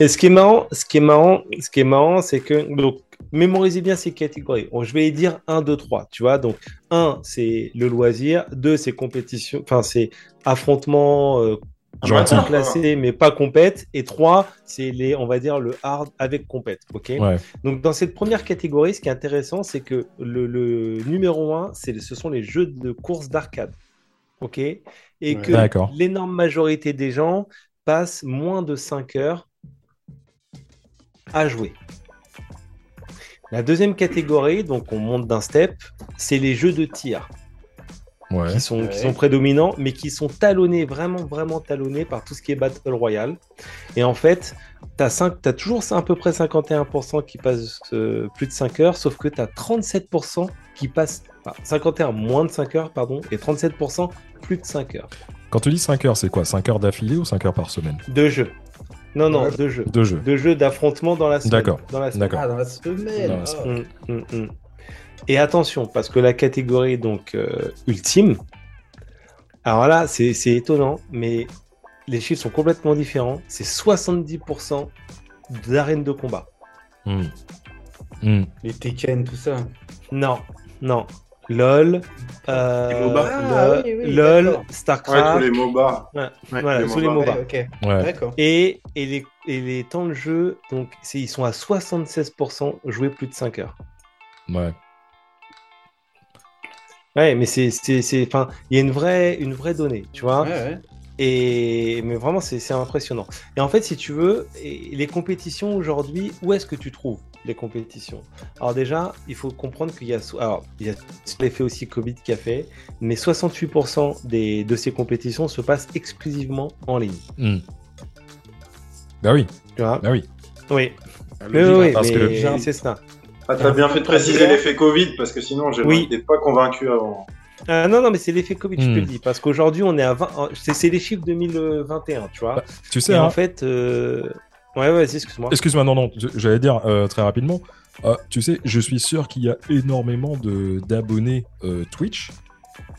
et ce qui est marrant, ce qui est marrant, ce qui est marrant, c'est que donc mémorisez bien ces catégories. Bon, je vais y dire 1, 2, 3, tu vois. Donc 1, c'est le loisir, 2, c'est compétition, enfin c'est affrontement euh, Gentil. Amateur, classé mais pas compète et 3, c'est les on va dire le hard avec compète, OK? Ouais. Donc dans cette première catégorie, ce qui est intéressant, c'est que le, le numéro 1, c'est ce sont les jeux de course d'arcade. OK? Et Ouais. que l'énorme majorité des gens passent moins de 5 heures à jouer. La deuxième catégorie, donc on monte d'un step, c'est les jeux de tir Ouais. qui sont, qui Ouais. sont prédominants, mais qui sont talonnés, vraiment, vraiment talonnés par tout ce qui est Battle Royale. Et en fait, tu as, toujours à peu près 51% qui passent euh, plus de 5 heures, sauf que tu as 37% qui passent, enfin, 51 moins de 5 heures, pardon, et 37% plus de 5 heures Quand tu dis 5 heures, c'est quoi? 5 heures d'affilée ou 5 heures par semaine? De jeu. Non, non, Ouais. de jeu. De jeu. De jeu d'affrontement dans la semaine. D'accord. Dans la semaine. D'accord. Ah, dans la semaine. Dans la semaine. Mm, mm, mm. Et attention, parce que la catégorie donc euh, ultime, alors là, c'est c'est étonnant, mais les chiffres sont complètement différents. C'est 70% d'arènes de combat. Hmm. Hmm. Les Tekken, tout ça. Non, non. LOL, euh, MOBA. Ah, LOL, oui, oui, LOL, d'accord. Ouais, tous StarCraft, les MOBA. voilà, les tous les MOBA. Ouais. Ouais. Et, et, les, et les temps de jeu, donc ils sont à 76% joués plus de 5 heures. Ouais. Ouais, mais c'est, c'est, c'est, enfin, il y a une vraie, une vraie donnée, tu vois. Ouais, ouais. Et mais vraiment, c'est, c'est impressionnant. Et en fait, si tu veux, les compétitions aujourd'hui, où est-ce que tu trouves? Les compétitions Alors déjà, il faut comprendre qu'il y a, alors il y a l'effet aussi Covid qui a fait, mais 68% des, de ces compétitions se passent exclusivement en ligne. Hmm. Bah oui. Tu vois? Bah oui. Oui. Ah, Oui, logique. oui, parce mais que- c'est ça. Ah, t'as bien fait de préciser l'effet Covid parce que sinon, je Oui. n'étais pas convaincu avant. Ah, non, non, mais c'est l'effet Covid, je te Hmm. le dis, parce qu'aujourd'hui, on est à 20, c'est, c'est les chiffres 2021, tu vois. Bah, Tu sais, Et hein, en fait, euh... ouais, ouais, vas-y, excuse-moi. Excuse-moi, non, non, je- j'allais dire euh, très rapidement. euh, tu sais, je suis sûr qu'il y a énormément de d'abonnés euh, Twitch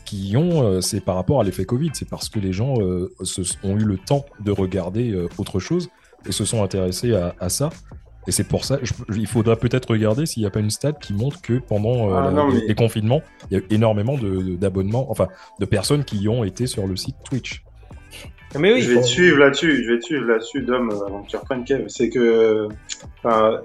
qui ont, euh, c'est par rapport à l'effet Covid, c'est parce que les gens euh, se, ont eu le temps de regarder euh, autre chose et se sont intéressés à, à ça. Et c'est pour ça, je- il faudra peut-être regarder s'il n'y a pas une stat qui montre que pendant euh, Ah, la- non, les, mais- les confinements, il y a eu énormément d'abonnements, enfin, de personnes qui ont été sur le site Twitch. Mais oui, je vais te suivre là-dessus, je vais te suivre là-dessus, Dom, euh, avant que tu reprennes Kev. C'est que, enfin,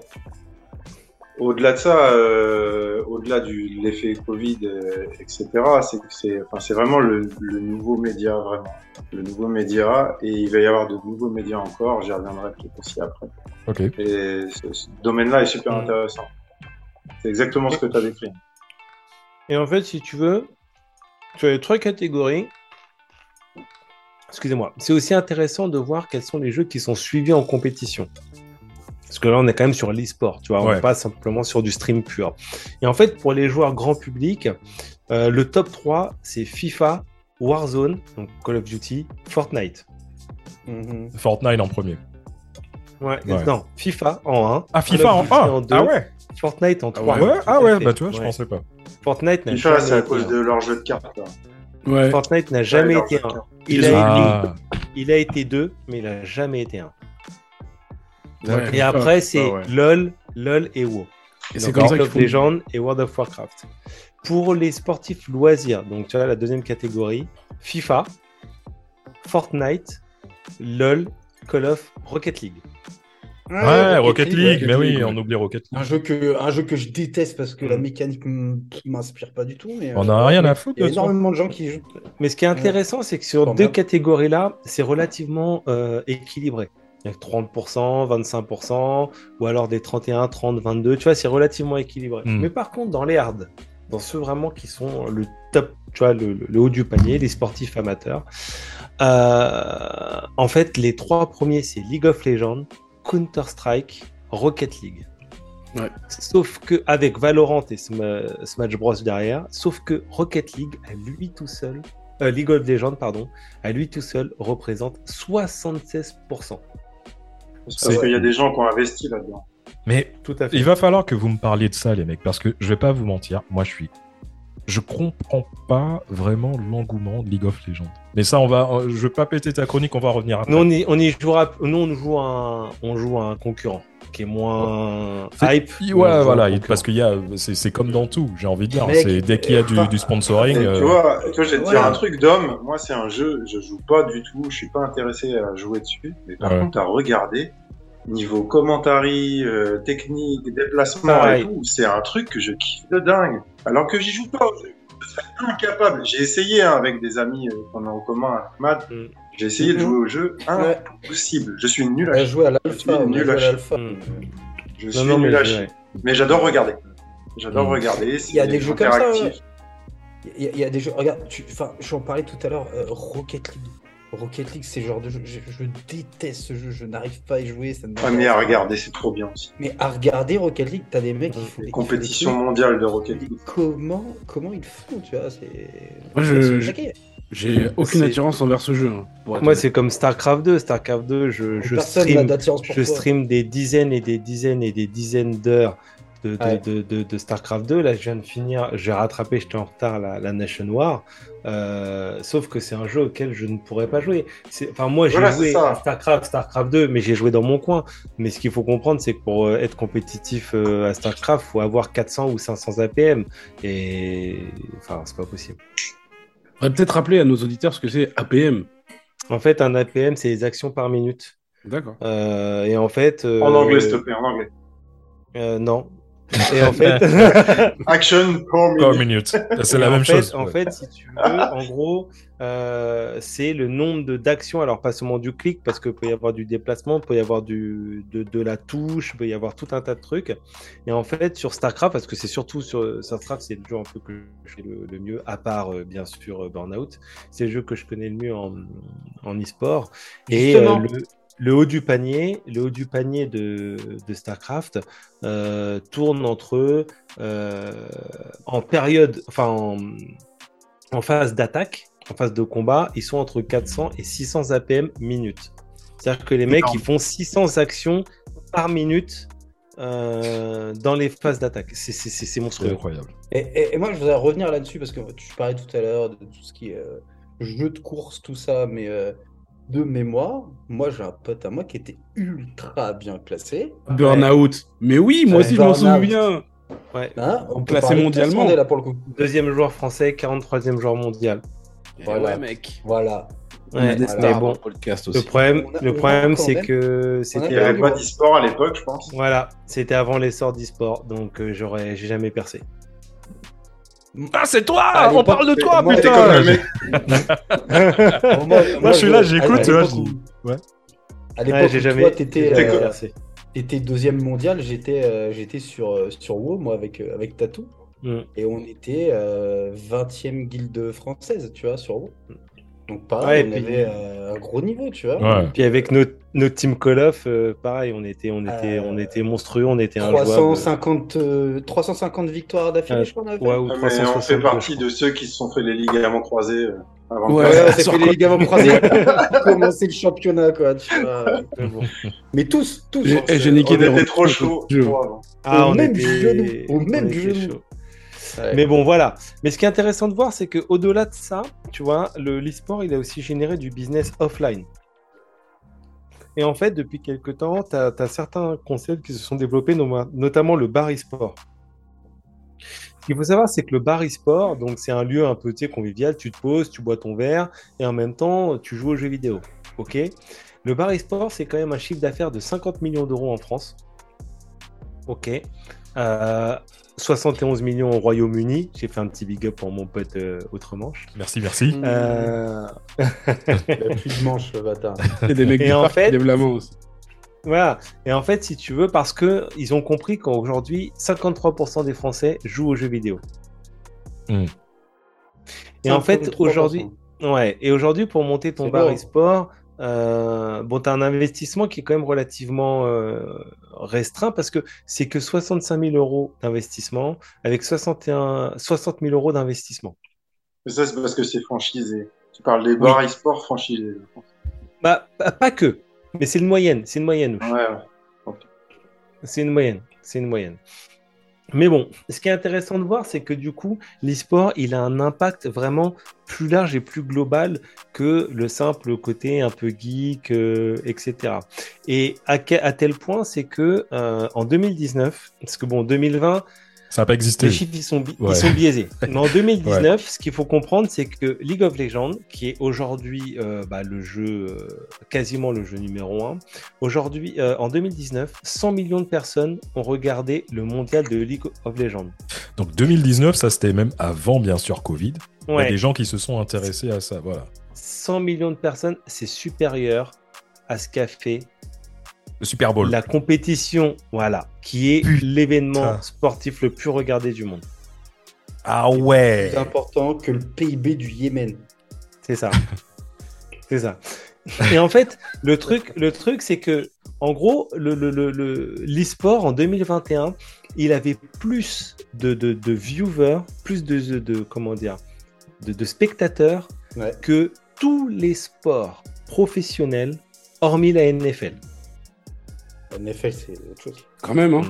au-delà de ça, euh, au-delà de l'effet Covid, euh, etc., c'est que c'est, enfin, c'est vraiment le, le nouveau média, vraiment. Le nouveau média, et il va y avoir de nouveaux médias encore, j'y reviendrai peut-être aussi après. Ok. Et ce, ce domaine-là est super intéressant. C'est exactement ce que tu as décrit. Et en fait, si tu veux, tu as les trois catégories. Excusez-moi. C'est aussi intéressant de voir quels sont les jeux qui sont suivis en compétition. Parce que là, on est quand même sur l'e-sport, tu vois, on n'est pas simplement sur du stream pur. Et en fait, pour les joueurs grand public, euh, le top 3, c'est FIFA, Warzone, donc Call of Duty, Fortnite. Mhm. Fortnite en premier. Ouais, Ouais. non, FIFA en 1. Ah, FIFA en 1 2, Ah ouais Fortnite en 3. Ouais, ah ouais, bah tu vois, je pensais pas. Fortnite FIFA, c'est à cause de leur jeu de cartes. Là. Ouais. Fortnite n'a jamais Ouais, été un. Il a, été, Ah, il a été deux, mais il n'a jamais été un. Ouais, Et après, c'est Ah ouais. LOL, LOL et WoW. Et c'est comme ça of faut. Legends et World of Warcraft. Pour les sportifs loisirs, donc tu vois la deuxième catégorie, FIFA, Fortnite, LOL, Call of, Rocket League. Ouais, Rocket League, mais oui, League, on oublie Rocket League. Un jeu, que, un jeu que je déteste parce que la Mm. mécanique m'inspire pas du tout. Mais, On euh, a rien à foutre Il y a énormément de gens qui jouent. Mais ce qui est intéressant, c'est que sur Quand deux catégories-là, c'est relativement euh, équilibré. Il y a 30%, 25%, ou alors des 31, 30, 22. Tu vois, c'est relativement équilibré. Mm. Mais par contre, dans les hard, dans ceux vraiment qui sont le top, tu vois, le, le haut du panier, les sportifs amateurs, euh, en fait, les trois premiers, c'est League of Legends, Counter-Strike, Rocket League. Ouais. Sauf que avec Valorant et Sma- Smash Bros derrière, sauf que Rocket League à lui tout seul, euh, League of Legends pardon, à lui tout seul représente 76%. Parce C'est- qu'il y a des gens qui ont investi là-dedans. Mais Tout à fait. il va falloir que vous me parliez de ça, les mecs, parce que je vais pas vous mentir, moi je suis. Je comprends pas vraiment l'engouement de League of Legends. Mais ça, on va. Je vais pas péter ta chronique, on va revenir après. Nous on y, on y jouera, nous on joue un, on joue un concurrent qui est moins hype. Ouais, voilà, parce qu'il y a, c'est comme dans tout, j'ai envie de dire. C'est dès qu'il y a du, sponsoring. Et euh, Tu vois, tu vois, je vais te dire un truc d'homme. Moi, c'est un jeu, je joue pas du tout. Je suis pas intéressé à jouer dessus. Mais par Ouais. contre, à regarder, niveau commentary, euh, technique, déplacement Pareil. et tout, c'est un truc que je kiffe de dingue. Alors que j'y joue pas. Je je serais incapable. J'ai essayé hein, avec des amis euh, qu'on a en commun, Matt. Mm. J'ai essayé de Mhm. jouer au jeu. Ouais. Impossible. Je suis nul à joué à Je l'alpha. nul à l'alpha. Je suis nul à chier. Mais j'adore regarder. J'adore Mm. regarder. Il y a des jeux comme ça, interactif. ouais. Il y, a- il y a des jeux. Regarde, tu... enfin, j'en parlais tout à l'heure. euh, Rocket League. Rocket League, c'est le genre de jeu. Je, je déteste ce jeu. Je n'arrive pas à y jouer. Ça me Ouais, mais à regarder, c'est trop bien aussi. Mais à regarder Rocket League, t'as des mecs qui font des Compétition qui font des mondiale de Rocket. League. Comment, comment ils font, tu vois C'est. Moi, je-. J'ai aucune attirance envers ce jeu. hein, Moi c'est comme Starcraft 2. Starcraft 2, je, je stream, je stream des dizaines et des dizaines et des dizaines d'heures de, de, Ouais. de, de- de StarCraft 2. Là, je viens de finir, j'ai rattrapé, j'étais en retard la, la Nation War. Euh, sauf que c'est un jeu auquel je ne pourrais pas jouer. Enfin, moi, j'ai Voilà, joué à StarCraft, StarCraft 2, mais j'ai joué dans mon coin. Mais ce qu'il faut comprendre, c'est que pour euh, être compétitif euh, à StarCraft, faut avoir 400 ou 500 APM. Et enfin, c'est pas possible. On va peut-être rappeler à nos auditeurs ce que c'est APM. En fait, un APM, c'est les actions par minute. D'accord. Euh, et en fait. euh, En anglais, s'il te plaît, en anglais. euh, non. Et en fait. Action per minute. C'est la même fait- chose. En ouais. fait, si tu veux, en gros, euh, c'est le nombre d'actions. Alors, pas seulement du clic, parce qu'il peut y avoir du déplacement, il peut y avoir du, de, de la touche, il peut y avoir tout un tas de trucs. Et en fait, sur StarCraft, parce que c'est surtout sur StarCraft, c'est le jeu un peu que je fais le, le mieux, à part, euh, bien sûr, euh, Burnout. C'est le jeu que je connais le mieux en, en e-sport. Et Justement. euh, le, le haut du panier, le haut du panier de, de StarCraft euh, tourne entre euh, en période, enfin en, en phase d'attaque, en phase de combat, ils sont entre 400 et 600 APM minute. C'est-à-dire que les mecs, ils font 600 actions par minute euh, dans les phases d'attaque. C'est- monstrueux. incroyable. Et, et- et moi, je voudrais revenir là-dessus parce que tu parlais tout à l'heure de tout ce qui est euh, jeu de course, tout ça, mais euh, de mémoire, moi j'ai un pote à moi qui était ultra bien classé. Burnout. Mais oui, moi aussi, je m'en souviens. Ouais. Hein on Classé mondialement. Là pour le coup. Deuxième joueur français, 43e joueur mondial. Voilà. Eh ouais, mec. Voilà. On a Ouais, des mais stars bon, dans le podcast le aussi. problème, a- le problème c'est que a Il c'était n'y avait pas d'e-sport à l'époque, je pense. Voilà, c'était avant l'essor d'e-sport, donc euh, j'aurais, j'ai jamais percé. Ah, c'est toi On parle de toi, moi, putain moi, Moi, je suis là, j'écoute, tu l'époque vois, où- je- ouais. À l'époque, Ouais, j'ai jamais, t'étais, euh, t'étais deuxième mondial, j'étais euh, j'étais sur, euh, sur WoW, moi, avec, euh, avec Tatou. Mm. Et on était euh, 20e guilde française, tu vois, sur WoW. Donc Ouais, pareil, et on puis- avait euh, un gros niveau, tu vois. Ouais. Puis avec notre, notre team Call of, euh, pareil, on était, on était, Euh, on était monstrueux, on était injouable. 350, euh, 350 victoires d'affilée, Euh, je crois. Ouais, ou Ah, Mais on 360. fait partie de ceux qui se sont fait les ligaments croisés euh, avant Ouais. de Ouais, on s'est sur fait les ligaments croisés commencer le championnat, quoi, tu vois. Mais bon. Mais tous, tous. J'ai hein. j'ai niqué On des était trop chaud. Ah, Au on même était- genou, au même genou. Ouais. Mais bon, voilà. Mais ce qui est intéressant de voir, c'est que au-delà de ça, tu vois, le l'e-sport, il a aussi généré du business offline. Et en fait, depuis quelques temps, tu as, certains concepts qui se sont développés, no- notamment le bar e-sport. Ce qu'il faut savoir, c'est que le bar e-sport, donc c'est un lieu un peu convivial, tu te poses, tu bois ton verre, et en même temps, tu joues aux jeux vidéo. Ok? Le bar e-sport, c'est quand même un chiffre d'affaires de 50 millions d'euros en France. Ok? Euh, 71 millions au Royaume-Uni. J'ai fait un petit big up pour mon pote euh, Outre-Manche. Merci, merci. Euh, Il a plus de manche, le bâtard. Il y a des mecs Et en fait- qui lèvent la main aussi. Voilà. Et en fait, si tu veux, parce que ils ont compris qu'aujourd'hui, 53% des Français jouent aux jeux vidéo. Hmm. Et en fait, 53%. aujourd'hui, ouais. Et aujourd'hui, pour monter ton bar e-sport, euh, bon, tu as un investissement qui est quand même relativement euh, restreint parce que c'est que 65 000 euros d'investissement avec 61, 60 000 euros d'investissement. Mais ça, c'est parce que c'est franchisé. Tu parles des bars e-sport franchisés. Bah, pas- pas que, mais c'est une moyenne. C'est une moyenne. Ouais, ouais. C'est une moyenne. C'est une moyenne. Mais bon, ce qui est intéressant de voir, c'est que du coup, l'e-sport, il a un impact vraiment plus large et plus global que le simple côté un peu geek, euh, etc. Et à, que- à tel point, c'est que euh, en 2019, parce que bon, 2020, Ça n'a pas existé. les chiffres ils sont, bi- Ouais. ils sont biaisés. Mais en 2019, ce qu'il faut comprendre, c'est que League of Legends, qui est aujourd'hui euh, bah, le jeu, euh, quasiment le jeu numéro 1, aujourd'hui, euh, en 2019, 100 millions de personnes ont regardé le mondial de League of Legends. Donc 2019, ça c'était même avant, bien sûr, Covid. Il y a Ouais, des gens qui se sont intéressés à ça, voilà. 100 millions de personnes, c'est supérieur à ce qu'a fait Le Super Bowl. la compétition, voilà, qui est l'événement sportif le plus regardé du monde. Ah ouais Plus important que le PIB du Yémen. C'est ça. c'est ça. Et en fait, le truc, le truc, c'est que, en gros, le, le, le, le- l'e-sport en 2021, il avait plus de, de, de viewers, plus de, de, de- comment dire, de, de spectateurs Ouais. que tous les sports professionnels, hormis la NFL. NFL, c'est autre chose. Quand même, hein.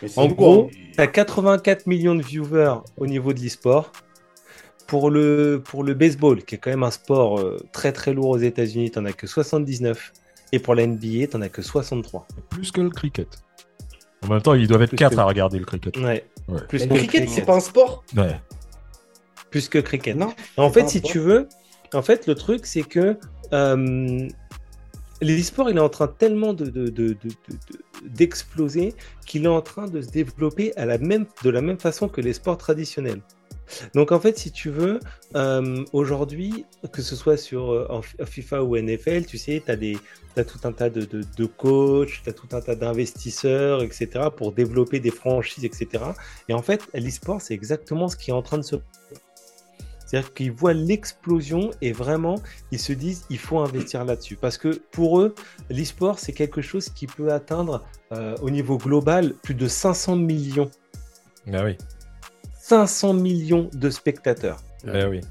Mais c'est En gros, tu as 84 millions de viewers au niveau de l'e-sport. Pour le, pour le baseball, qui est quand même un sport euh, très très lourd aux États-Unis, tu n'en as que 79. Et pour la NBA, tu n'en as que 63. Plus que le cricket. En même temps, ils doivent être Plus 4 que- à regarder le cricket. Ouais. Ouais. Plus le cricket, c'est pas un sport? Ouais. Plus que cricket. Non. En fait, si sport. tu veux, en fait, le truc, c'est que euh, l'e-sport, il est en train tellement de, de- de- de- de- de- d'exploser qu'il est en train de se développer de la même façon que les sports traditionnels. Donc en fait, si tu veux, euh, aujourd'hui, que ce soit sur euh, FIFA ou NFL, tu sais, tu as, tout un tas de coachs, tu as tout un tas d'investisseurs, etc., pour développer des franchises, etc. Et en fait, l'e-sport, c'est exactement ce qui est en train de se c'est-à-dire qu'ils voient l'explosion et vraiment, ils se disent, il faut investir là-dessus. Parce que pour eux, l'e-sport, c'est quelque chose qui peut atteindre euh, au niveau global plus de 500 millions. Ah oui. 500 millions de spectateurs. Ah oui.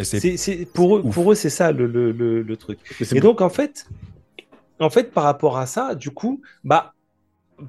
Et c'est C'est, c'est- pour eux, ouf. pour eux, c'est ça le, le, le, le truc. C'est Et donc, en fait, en fait, par rapport à ça, du coup, bah,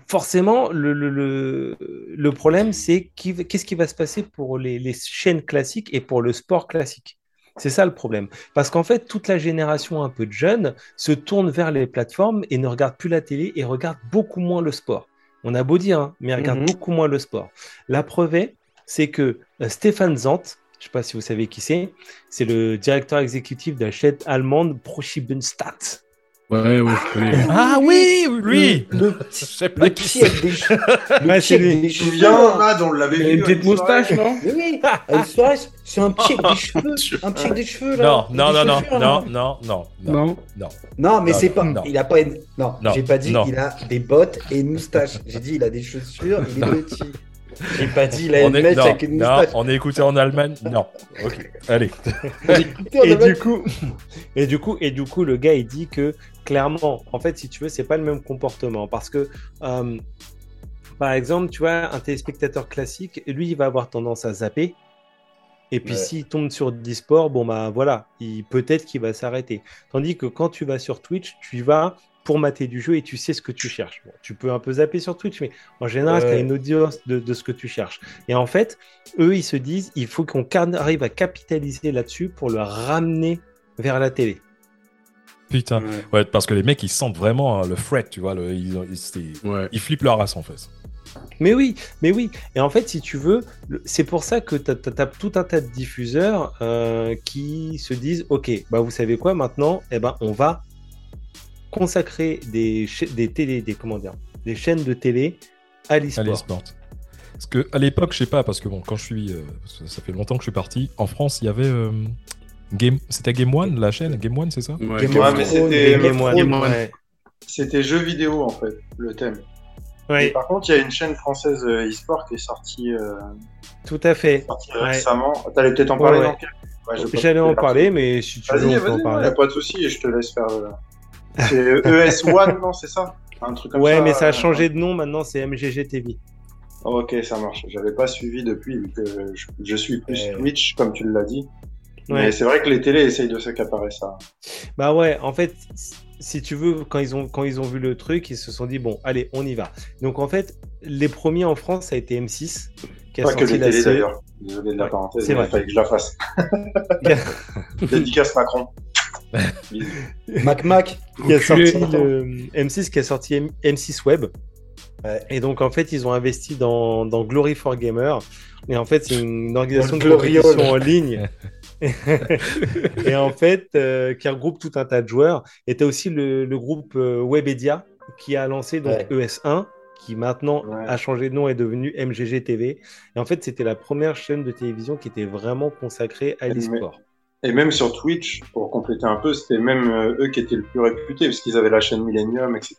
forcément, le, le, le, le problème, c'est qu'est-ce qui va se passer pour les, les chaînes classiques et pour le sport classique? C'est ça le problème. Parce qu'en fait, toute la génération un peu de jeunes se tourne vers les plateformes et ne regarde plus la télé et regarde beaucoup moins le sport. On a beau dire, hein, mais regarde Mhm. beaucoup moins le sport. La preuve est, c'est que euh, Stéphane Zant, je ne sais pas si vous savez qui c'est, c'est le directeur exécutif de la chaîne allemande ProSiebenSat. Ouais, ouais, je connais. Ah oui, lui Le, Je sais le pas qui petit c'est. avec des cheveux. Le Ouais, petit c'est avec lui. souviens, Mad, on l'avait Il vu. a une petite moustache, non oui, soirée, c'est un petit avec des cheveux. Un petit avec des cheveux, là. Non, non, des non, non, non, non, non, non, Non. non. Non, mais c'est pas. non. Il a pas une. Non, Non, j'ai pas dit non. il a des bottes et une moustache. J'ai dit il a des chaussures, il est petit. J'ai pas dit il a On une est, mèche non, avec une non, moustache. on est écouté en Allemagne? Non. Ok, allez. Et du coup, et du coup, et du coup, le gars il dit que clairement, en fait, si tu veux, c'est pas le même comportement parce que, euh, par exemple, tu vois, un téléspectateur classique, lui, il va avoir tendance à zapper. Et puis Ouais. s'il tombe sur Disport, bon bah voilà, il peut-être qu'il va s'arrêter. Tandis que quand tu vas sur Twitch, tu y vas pour mater du jeu et tu sais ce que tu cherches. Bon, tu peux un peu zapper sur Twitch, mais en général, Ouais. tu as une audience de, de ce que tu cherches. Et en fait, eux, ils se disent, il faut qu'on arrive à capitaliser là-dessus pour le ramener vers la télé. Putain. Ouais. Ouais, parce que les mecs, ils sentent vraiment euh, le fret, tu vois. Le, ils, ils, Ouais. ils flippent leur race, en fait. Mais oui, mais oui. Et en fait, si tu veux, c'est pour ça que tu as, tout un tas de diffuseurs euh, qui se disent, ok, bah vous savez quoi, maintenant, eh ben, on va consacrer des, des télé, des comment dire, des chaînes de télé à à l'e-sport. Parce que à l'époque, je sais pas, parce que bon, quand je suis, euh, ça fait longtemps que je suis parti. En France, il y avait euh, Game, c'était Game One, la chaîne? Game One, c'est ça? Ouais. Game Ouais, of mais Thrones, c'était- Game One. One. ouais. C'était jeux vidéo en fait, le thème. Ouais, Et par contre, il y a une chaîne française euh, e-sport qui est sortie, euh, tout à fait. sortie Ouais. récemment. T'allais peut-être en parler J'allais en parler, mais si tu veux, on peut en il parler. a pas de souci et je te laisse faire. Euh, C'est ES One, non, c'est ça? Un truc comme ça. Ouais, mais ça a euh, changé de nom, maintenant c'est MGG TV. Ok, ça marche. J'avais pas suivi depuis, vu que je, je suis plus. Twitch, comme tu l'as dit. Ouais. Mais c'est vrai que les télés essayent de s'accaparer ça. Bah ouais, en fait, si tu veux, quand ils ont quand ils ont vu le truc, ils se sont dit bon, allez, on y va. Donc en fait, les premiers en France, ça a été M6 qui a Pas que les télés d'ailleurs. Désolé de la Ouais, parenthèse, il fallait que je la fasse. Dédicace Macron. Mac Mac. qui a sorti le M6 qui a sorti M- M6 Web. Ouais. Et donc en fait, ils ont investi dans, dans Glory for Gamer. Et en fait, c'est une organisation de compétition en ligne. et en fait, euh, qui regroupe tout un tas de joueurs. Et t'as aussi le, le groupe euh, Webedia qui a lancé donc Ouais. ES1, qui maintenant Ouais. a changé de nom et est devenu MGG TV. Et en fait, c'était la première chaîne de télévision qui était vraiment consacrée à l'e-sport. Et même sur Twitch, pour compléter un peu, c'était même euh, eux qui étaient le plus réputés, parce qu'ils avaient la chaîne Millennium, etc.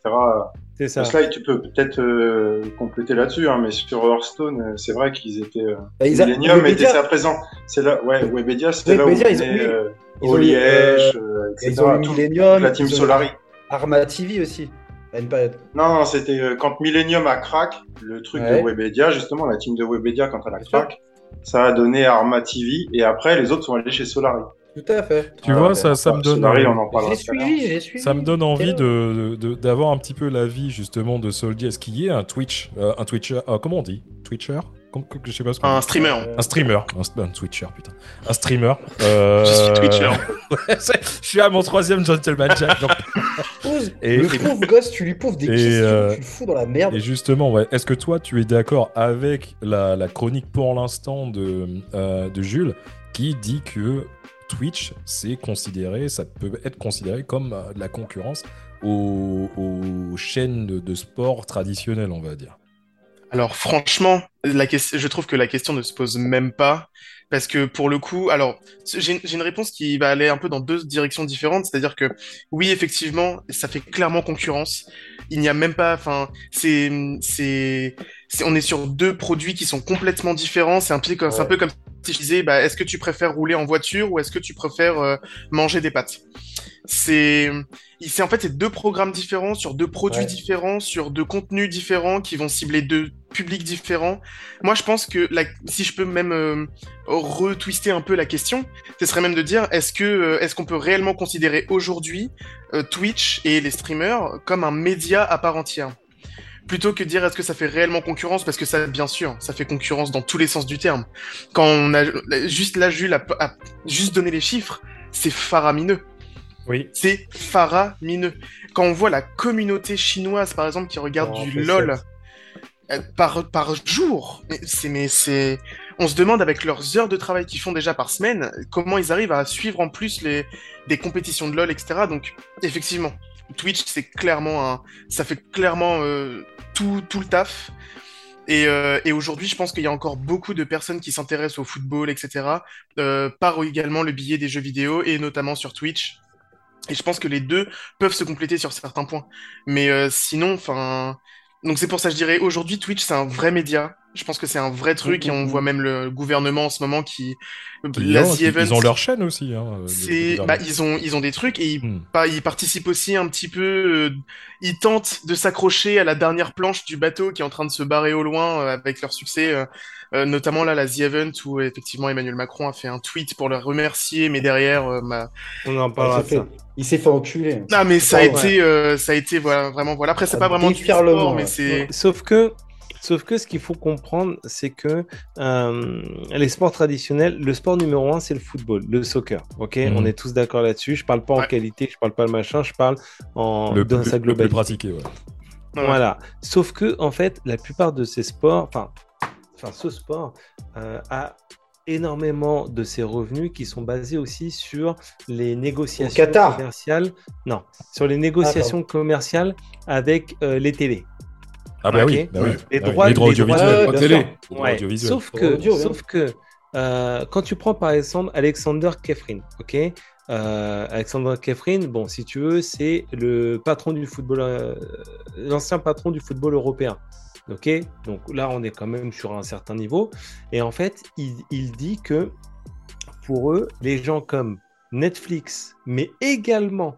C'est ça. Là, tu peux peut-être euh, compléter là-dessus, hein, mais sur Hearthstone, euh, c'est vrai qu'ils étaient. Euh, Bah, ils a- Millennium Webedia, était à présent. C'est là, ouais, Webedia, c'était là où ils venaient, eu- euh, ils ont eu, Oliège, euh, etc. Ils ont eu tout- Millennium. la team ils ont Solari. Arma TV aussi. À une période. Non, non, c'était quand Millennium a crack, le truc Ouais. de Webedia, justement, la team de Webedia, quand elle a crack, ça a donné Arma TV, et après, les autres sont allés chez Solari. Tout à fait. Tu Ah, vois, ben, ça, ça me donne. Solari, on en parlera J'ai tout à l'heure. suivi, j'ai suivi. Ça me donne envie de, de- d'avoir un petit peu l'avis justement de Soldier. Est-ce qu'il y a un Twitch, euh, un Twitcher, euh, comment on dit? Twitcher? Je sais pas ce qu'on Un streamer. Un streamer, un, Twitcher, putain. Un streamer. euh, Je suis Twitcher. ouais, je suis à mon troisième Gentleman Jack. donc-. Et- le pauvre gosse, tu lui poses des et, questions, euh, tu le fous dans la merde. Et justement, ouais, est-ce que toi, tu es d'accord avec la, la chronique pour l'instant de, euh, de Jules qui dit que Twitch, c'est considéré, ça peut être considéré comme euh, de la concurrence aux, aux chaînes de, de sport traditionnelles, on va dire? Alors franchement, la question, je trouve que la question ne se pose même pas. Parce que pour le coup, alors j'ai une réponse qui va aller un peu dans deux directions différentes. C'est-à-dire que oui, effectivement, ça fait clairement concurrence. Il n'y a même pas, enfin, c'est, c'est, on est sur deux produits qui sont complètement différents. C'est un, peu comme- c'est un peu comme je disais, bah, est-ce que tu préfères rouler en voiture ou est-ce que tu préfères euh, manger des pâtes? C'est, en fait c'est deux programmes différents sur deux produits Ouais. différents sur deux contenus différents qui vont cibler deux publics différents. Moi, je pense que la, si je peux même euh, retwister un peu la question, ce serait même de dire est-ce que euh, est-ce qu'on peut réellement considérer aujourd'hui Twitch et les streamers comme un média à part entière? Plutôt que de dire est-ce que ça fait réellement concurrence parce que ça bien sûr ça fait concurrence dans tous les sens du terme. Quand on a juste là Jules a, a juste donné les chiffres c'est faramineux. Oui. c'est faramineux. Quand on voit la communauté chinoise par exemple qui regarde Oh, du lol euh, par par jour c'est mais c'est on se demande avec leurs heures de travail qu'ils font déjà par semaine comment ils arrivent à suivre en plus les des compétitions de lol etc donc effectivement Twitch c'est clairement un ça fait clairement euh, tout le taf et, euh, et aujourd'hui, je pense qu'il y a encore beaucoup de personnes qui s'intéressent au football, etc., euh, par également le billet des jeux vidéo, et notamment sur Twitch. Et je pense que les deux peuvent se compléter sur certains points. Mais euh, sinon, enfin... Donc c'est pour ça que je dirais, aujourd'hui, Twitch, c'est un vrai média. Je pense que c'est un vrai truc, et on voit même le gouvernement en ce moment qui... Ils la ont- The Event, ils ont leur chaîne aussi. Hein, c'est, bah, ils ont, ils ont des trucs et ils, Hmm. pas, ils participent aussi un petit peu. euh, ils tentent de s'accrocher à la dernière planche du bateau qui est en train de se barrer au loin euh, avec leur succès. euh, euh, notamment là, la The Event où effectivement Emmanuel Macron a fait un tweet pour le remercier, mais derrière, euh, ma- On en il parlera s'est de fait, ça. il s'est fait enculer. ah mais ça a été, euh, ça a été voilà, vraiment voilà. Après c'est Un pas vraiment du sport, mais c'est Sauf que, Sauf que ce qu'il faut comprendre, c'est que euh, les sports traditionnels, le sport numéro un, c'est le football, le soccer. Ok, Mhm. on est tous d'accord là-dessus. Je parle pas en qualité, je parle pas le machin, je parle en le, dans plus- sa le plus globalité. pratiqué, ouais. Ouais. Voilà. Sauf que, en fait, la plupart de ces sports, enfin, enfin ce sport euh, a énormément de ses revenus qui sont basés aussi sur les négociations Qatar. commerciales. Non, sur les négociations commerciales avec euh, les télés. Ah bah Ok. oui, bah oui. Les Ah oui, droits- les droits les droits- audiovisuels. Bien télé. droits Ouais. audiovisuels. Sauf que, Audio, sauf que euh, quand tu prends par exemple Alexander Kefrin, ok Euh, Alexander Kefrin, bon, si tu veux, c'est le patron du football, euh, l'ancien patron du football européen. Ok, donc là, on est quand même sur un certain niveau. Et en fait, il, il dit que pour eux, les gens comme Netflix, mais également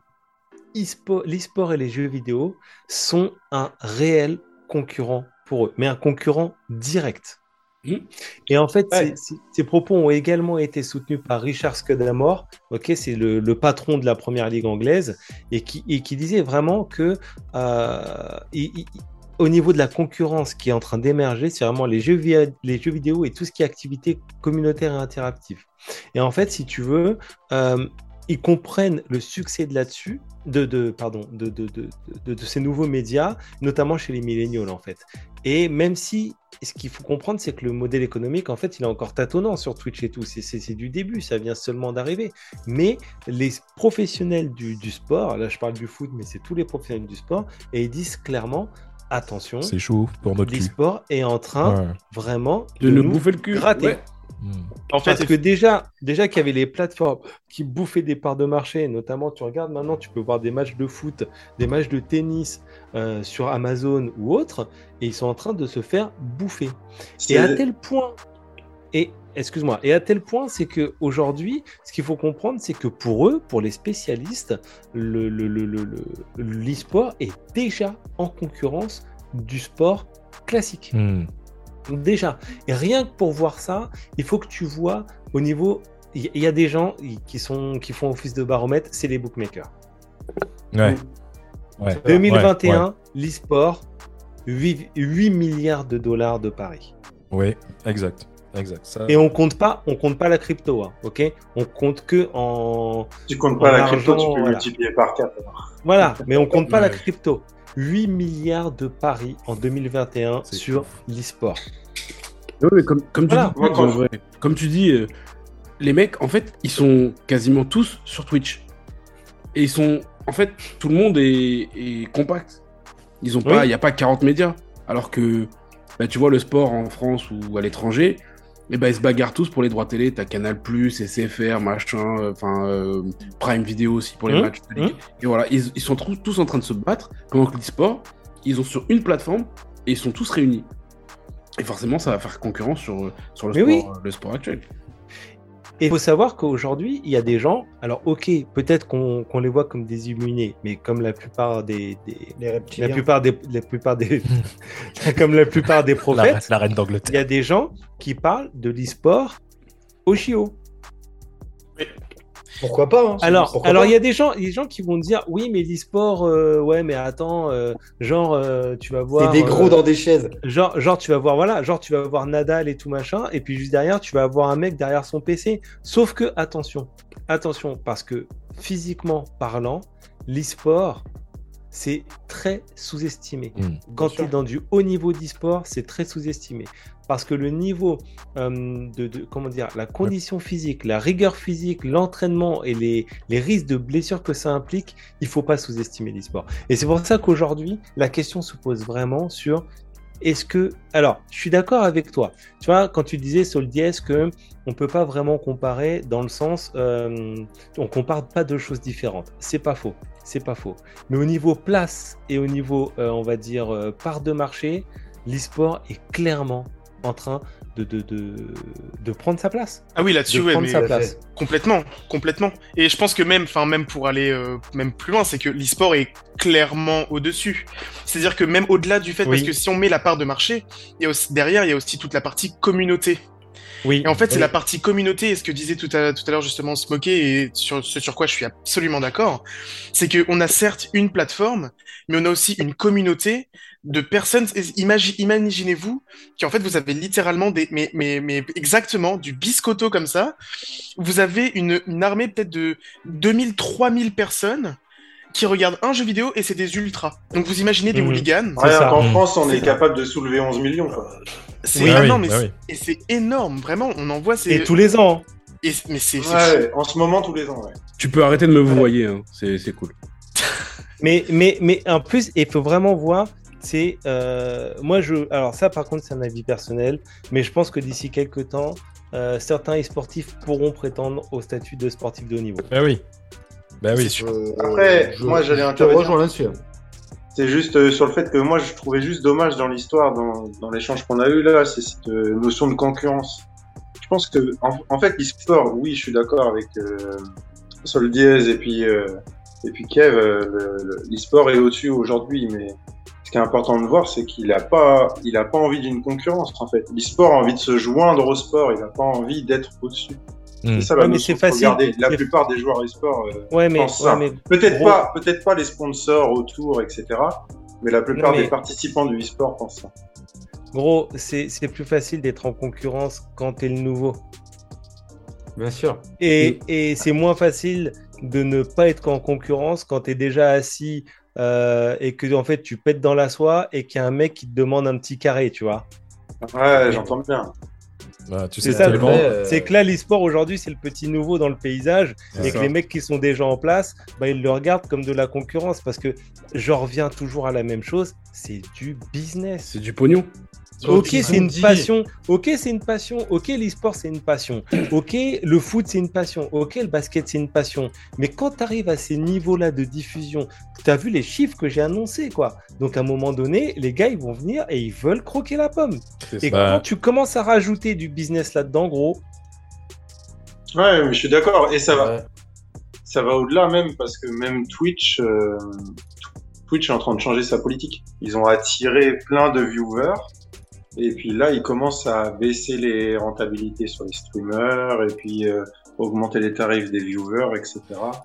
e-sport- l'e-sport et les jeux vidéo sont un réel concurrent pour eux, mais un concurrent direct. Mhm. Et en fait, Ouais. ces- propos ont également été soutenus par Richard Scudamore, ok, c'est le, le patron de la première ligue anglaise, et qui, et qui disait vraiment que euh, il- il- au niveau de la concurrence qui est en train d'émerger, c'est vraiment les jeux, les jeux vidéo et tout ce qui est activité communautaire et interactive. Et en fait, si tu veux, euh, ils comprennent le succès de là-dessus, de, de, pardon, de, de, de, de- de ces nouveaux médias, notamment chez les milléniaux en fait. Et même si ce qu'il faut comprendre, c'est que le modèle économique, en fait, il est encore tâtonnant sur Twitch et tout. C'est- du début, ça vient seulement d'arriver. Mais les professionnels du, du sport, là je parle du foot, mais c'est tous les professionnels du sport, et ils disent clairement, attention, C'est chaud pour notre cul. l'e-sport est en train Ouais. vraiment De nous bouffer le cul. gratter. Ouais. En fait, Parce que déjà, déjà qu'il y avait les plateformes qui bouffaient des parts de marché, notamment tu regardes maintenant, tu peux voir des matchs de foot, des matchs de tennis euh, sur Amazon ou autre, et ils sont en train de se faire bouffer. Et à tel point, et excuse-moi, et à tel point, c'est que aujourd'hui, ce qu'il faut comprendre, c'est que pour eux, pour les spécialistes, le, le, le, le- le- l'e-sport est déjà en concurrence du sport classique. Déjà, et rien que pour voir ça, il faut que tu vois au niveau. Il y, a des gens qui, sont, qui font office de baromètre, c'est les bookmakers. Ouais. Ouais. 2021, Ouais, l'e-sport, 8, 8 milliards de dollars de paris. Ouais, exact. Exact. Ça... Et on compte pas, on compte pas la crypto, hein, ok? On compte que en. Tu comptes pas la crypto, argent, tu peux voilà. multiplier par 4. Voilà, mais on compte pas la crypto. 8 milliards de paris en 2021 C'est sur l'e-sport. Mais comme, comme tu Voilà. dis, Moi, quand en je- vrai, comme tu dis, euh, les mecs, en fait, ils sont quasiment tous sur Twitch. Et ils sont, en fait, tout le monde est, est compact. Ils ont pas, il Oui. n'y a pas 40 médias. Alors que, bah, tu vois, le sport en France ou à l'étranger, eh ben, ils se bagarrent tous pour les droits télé. T'as Canal+, SFR, machin, euh, enfin, euh, Prime Video aussi pour les Hum, matchs. ligue. Et voilà, ils, ils sont tous, tous en train de se battre. Pendant que l'e-sport, ils ont sur une plateforme et ils sont tous réunis. Et forcément, ça va faire concurrence sur, euh, sur le, Mais sport, le sport actuel. Et il faut savoir qu'aujourd'hui, il y a des gens, alors ok, peut-être qu'on les voit comme des illuminés, mais comme la plupart des, des- Les la reptiliens. plupart des, la plupart des, comme la plupart des la, prophètes, la reine il y d'Angleterre. a des gens qui parlent de l'e-sport au chiot. Pourquoi pas hein, Alors, pourquoi alors pas il y a des gens, il y a des gens qui vont dire, oui, mais l'e-sport, euh, ouais, mais attends, euh, genre, euh, tu vas voir, C'est des gros euh, dans des chaises. genre, genre, tu vas voir, voilà, genre, tu vas voir Nadal et tout machin, et puis juste derrière, tu vas avoir un mec derrière son PC. Sauf que, attention, attention, parce que physiquement parlant, l'e-sport, c'est très sous-estimé. Mm. Quand tu es dans du haut niveau d'e-sport, c'est très sous-estimé. Parce que le niveau euh, de, comment dire, la condition physique, la rigueur physique, l'entraînement et les, les risques de blessures que ça implique, il faut pas sous-estimer l'e-sport. Et c'est pour ça qu'aujourd'hui, la question se pose vraiment sur est-ce que. Alors, je suis d'accord avec toi. Tu vois, quand tu disais dièse que on peut pas vraiment comparer dans le sens. Euh, on compare pas deux choses différentes. C'est pas faux. C'est pas faux. Mais au niveau place et au niveau, euh, on va dire, euh, part de marché, l'e-sport est clairement en train de, de, de, de prendre sa place. Ah oui, De là-dessus, ouais, sa place. complètement, complètement. Et je pense que même, enfin même pour aller euh, même plus loin, c'est que l'e-sport est clairement au-dessus. C'est-à-dire que même au-delà du fait, Oui. parce que si on met la part de marché, il y a aussi, derrière, il y a aussi toute la partie communauté. Oui. Et en fait, c'est la partie communauté, et ce que disait tout à, tout à l'heure justement Smokey, et sur ce sur quoi je suis absolument d'accord, c'est qu'on a certes une plateforme, mais on a aussi une communauté de personnes. Imagi- Imaginez-vous qu'en fait, vous avez littéralement des, mais, mais, mais exactement du biscotto comme ça. Vous avez une, une armée peut-être de 2000, 3000 personnes qui regardent un jeu vidéo et c'est des ultras. Donc vous imaginez des Mhm. hooligans. Ça. qu'en Mm. France, on est capable de soulever 11 millions. C'est Oui, ah oui, non, mais c'est- oui. et c'est énorme, vraiment. On en voit. C'est Et tous les ans. hein. et- mais c'est Ouais, en ce moment, tous les ans. Ouais. Tu peux arrêter de me vous voyer, hein. c'est c'est cool. Mais, mais, mais en plus, il faut vraiment voir. C'est euh, moi je alors ça par contre c'est un avis personnel mais je pense que d'ici quelques temps euh, certains e-sportifs pourront prétendre au statut de sportif de haut niveau. Bah oui. Bah oui. sûr. Euh, Après, je- moi, j'allais intervenir. rejoins là-dessus. C'est juste euh, sur le fait que moi, je trouvais juste dommage dans l'histoire, dans, dans l'échange qu'on a eu là, c'est cette notion de concurrence. Je pense que, en, en fait, l'e-sport, oui, je suis d'accord avec euh, Sol Diaz et puis, euh, et puis Kev, euh, le- le- l'e-sport est au-dessus aujourd'hui, mais ce qui est important de voir, c'est qu'il a pas, il a pas envie d'une concurrence, en fait. L'e-sport a envie de se joindre au sport, il a pas envie d'être au-dessus. Mm. C'est ça la Ouais, notion facile. garder. La plupart des joueurs e-sport euh, Ouais mais, pense ouais, ça. mais Peut-être Gros. pas, peut-être pas les sponsors autour, etc. Mais la plupart Non, mais- des participants du e-sport pensent ça. gros c'est c'est plus facile d'être en concurrence quand t'es le nouveau. Bien sûr. Et, et c'est moins facile de ne pas être en concurrence quand tu es déjà assis euh, et que en fait tu pètes dans la soie et qu'il y a un mec qui te demande un petit carré, tu vois. Ouais, j'entends bien. Bah, tu C'est sais ça le tellement- vrai, problème. euh, C'est que là, l'e-sport aujourd'hui, c'est le petit nouveau dans le paysage C'est et que les mecs qui sont déjà en place, bah, ils le regardent comme de la concurrence parce que je reviens toujours à la même chose, c'est du business. C'est du pognon. Ok, c'est une passion. Ok, c'est une passion. Ok, l'e-sport, c'est une passion. Ok, le foot, c'est une passion. Ok, le basket, c'est une passion. Mais quand tu arrives à ces niveaux-là de diffusion, tu as vu les chiffres que j'ai annoncés, quoi. Donc, à un moment donné, les gars, ils vont venir et ils veulent croquer la pomme. Et ça. Bah. quand tu commences à rajouter du business là-dedans, gros, Ouais, mais je suis d'accord. Et ça va, Ouais. ça va au-delà même parce que même Twitch, euh, Twitch est en train de changer sa politique. Ils ont attiré plein de viewers. Et puis là, ils commencent à baisser les rentabilités sur les streamers et puis euh, augmenter les tarifs des viewers, etc.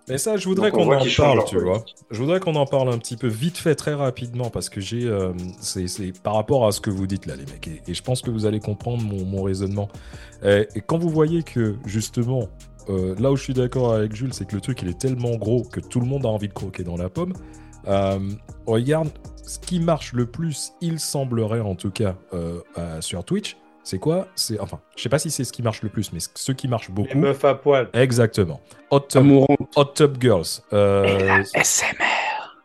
Mais ça, je voudrais qu'on en parle, tu vois. Je voudrais qu'on en parle un petit peu vite fait, très rapidement, parce que j'ai, euh, c'est, c'est par rapport à ce que vous dites là, les mecs, et, et je pense que vous allez comprendre mon, mon raisonnement. Et, et quand vous voyez que justement, euh, là où je suis d'accord avec Jules, c'est que le truc il est tellement gros que tout le monde a envie de croquer dans la pomme. Euh, regarde, ce qui marche le plus, il semblerait en tout cas euh, euh, sur Twitch, c'est quoi? C'est enfin, je sais pas si c'est ce qui marche le plus, mais ce qui marche les beaucoup. meufs à poil. Exactement. Hot Tub Amourant. Hot Tub Girls. Euh, SMR.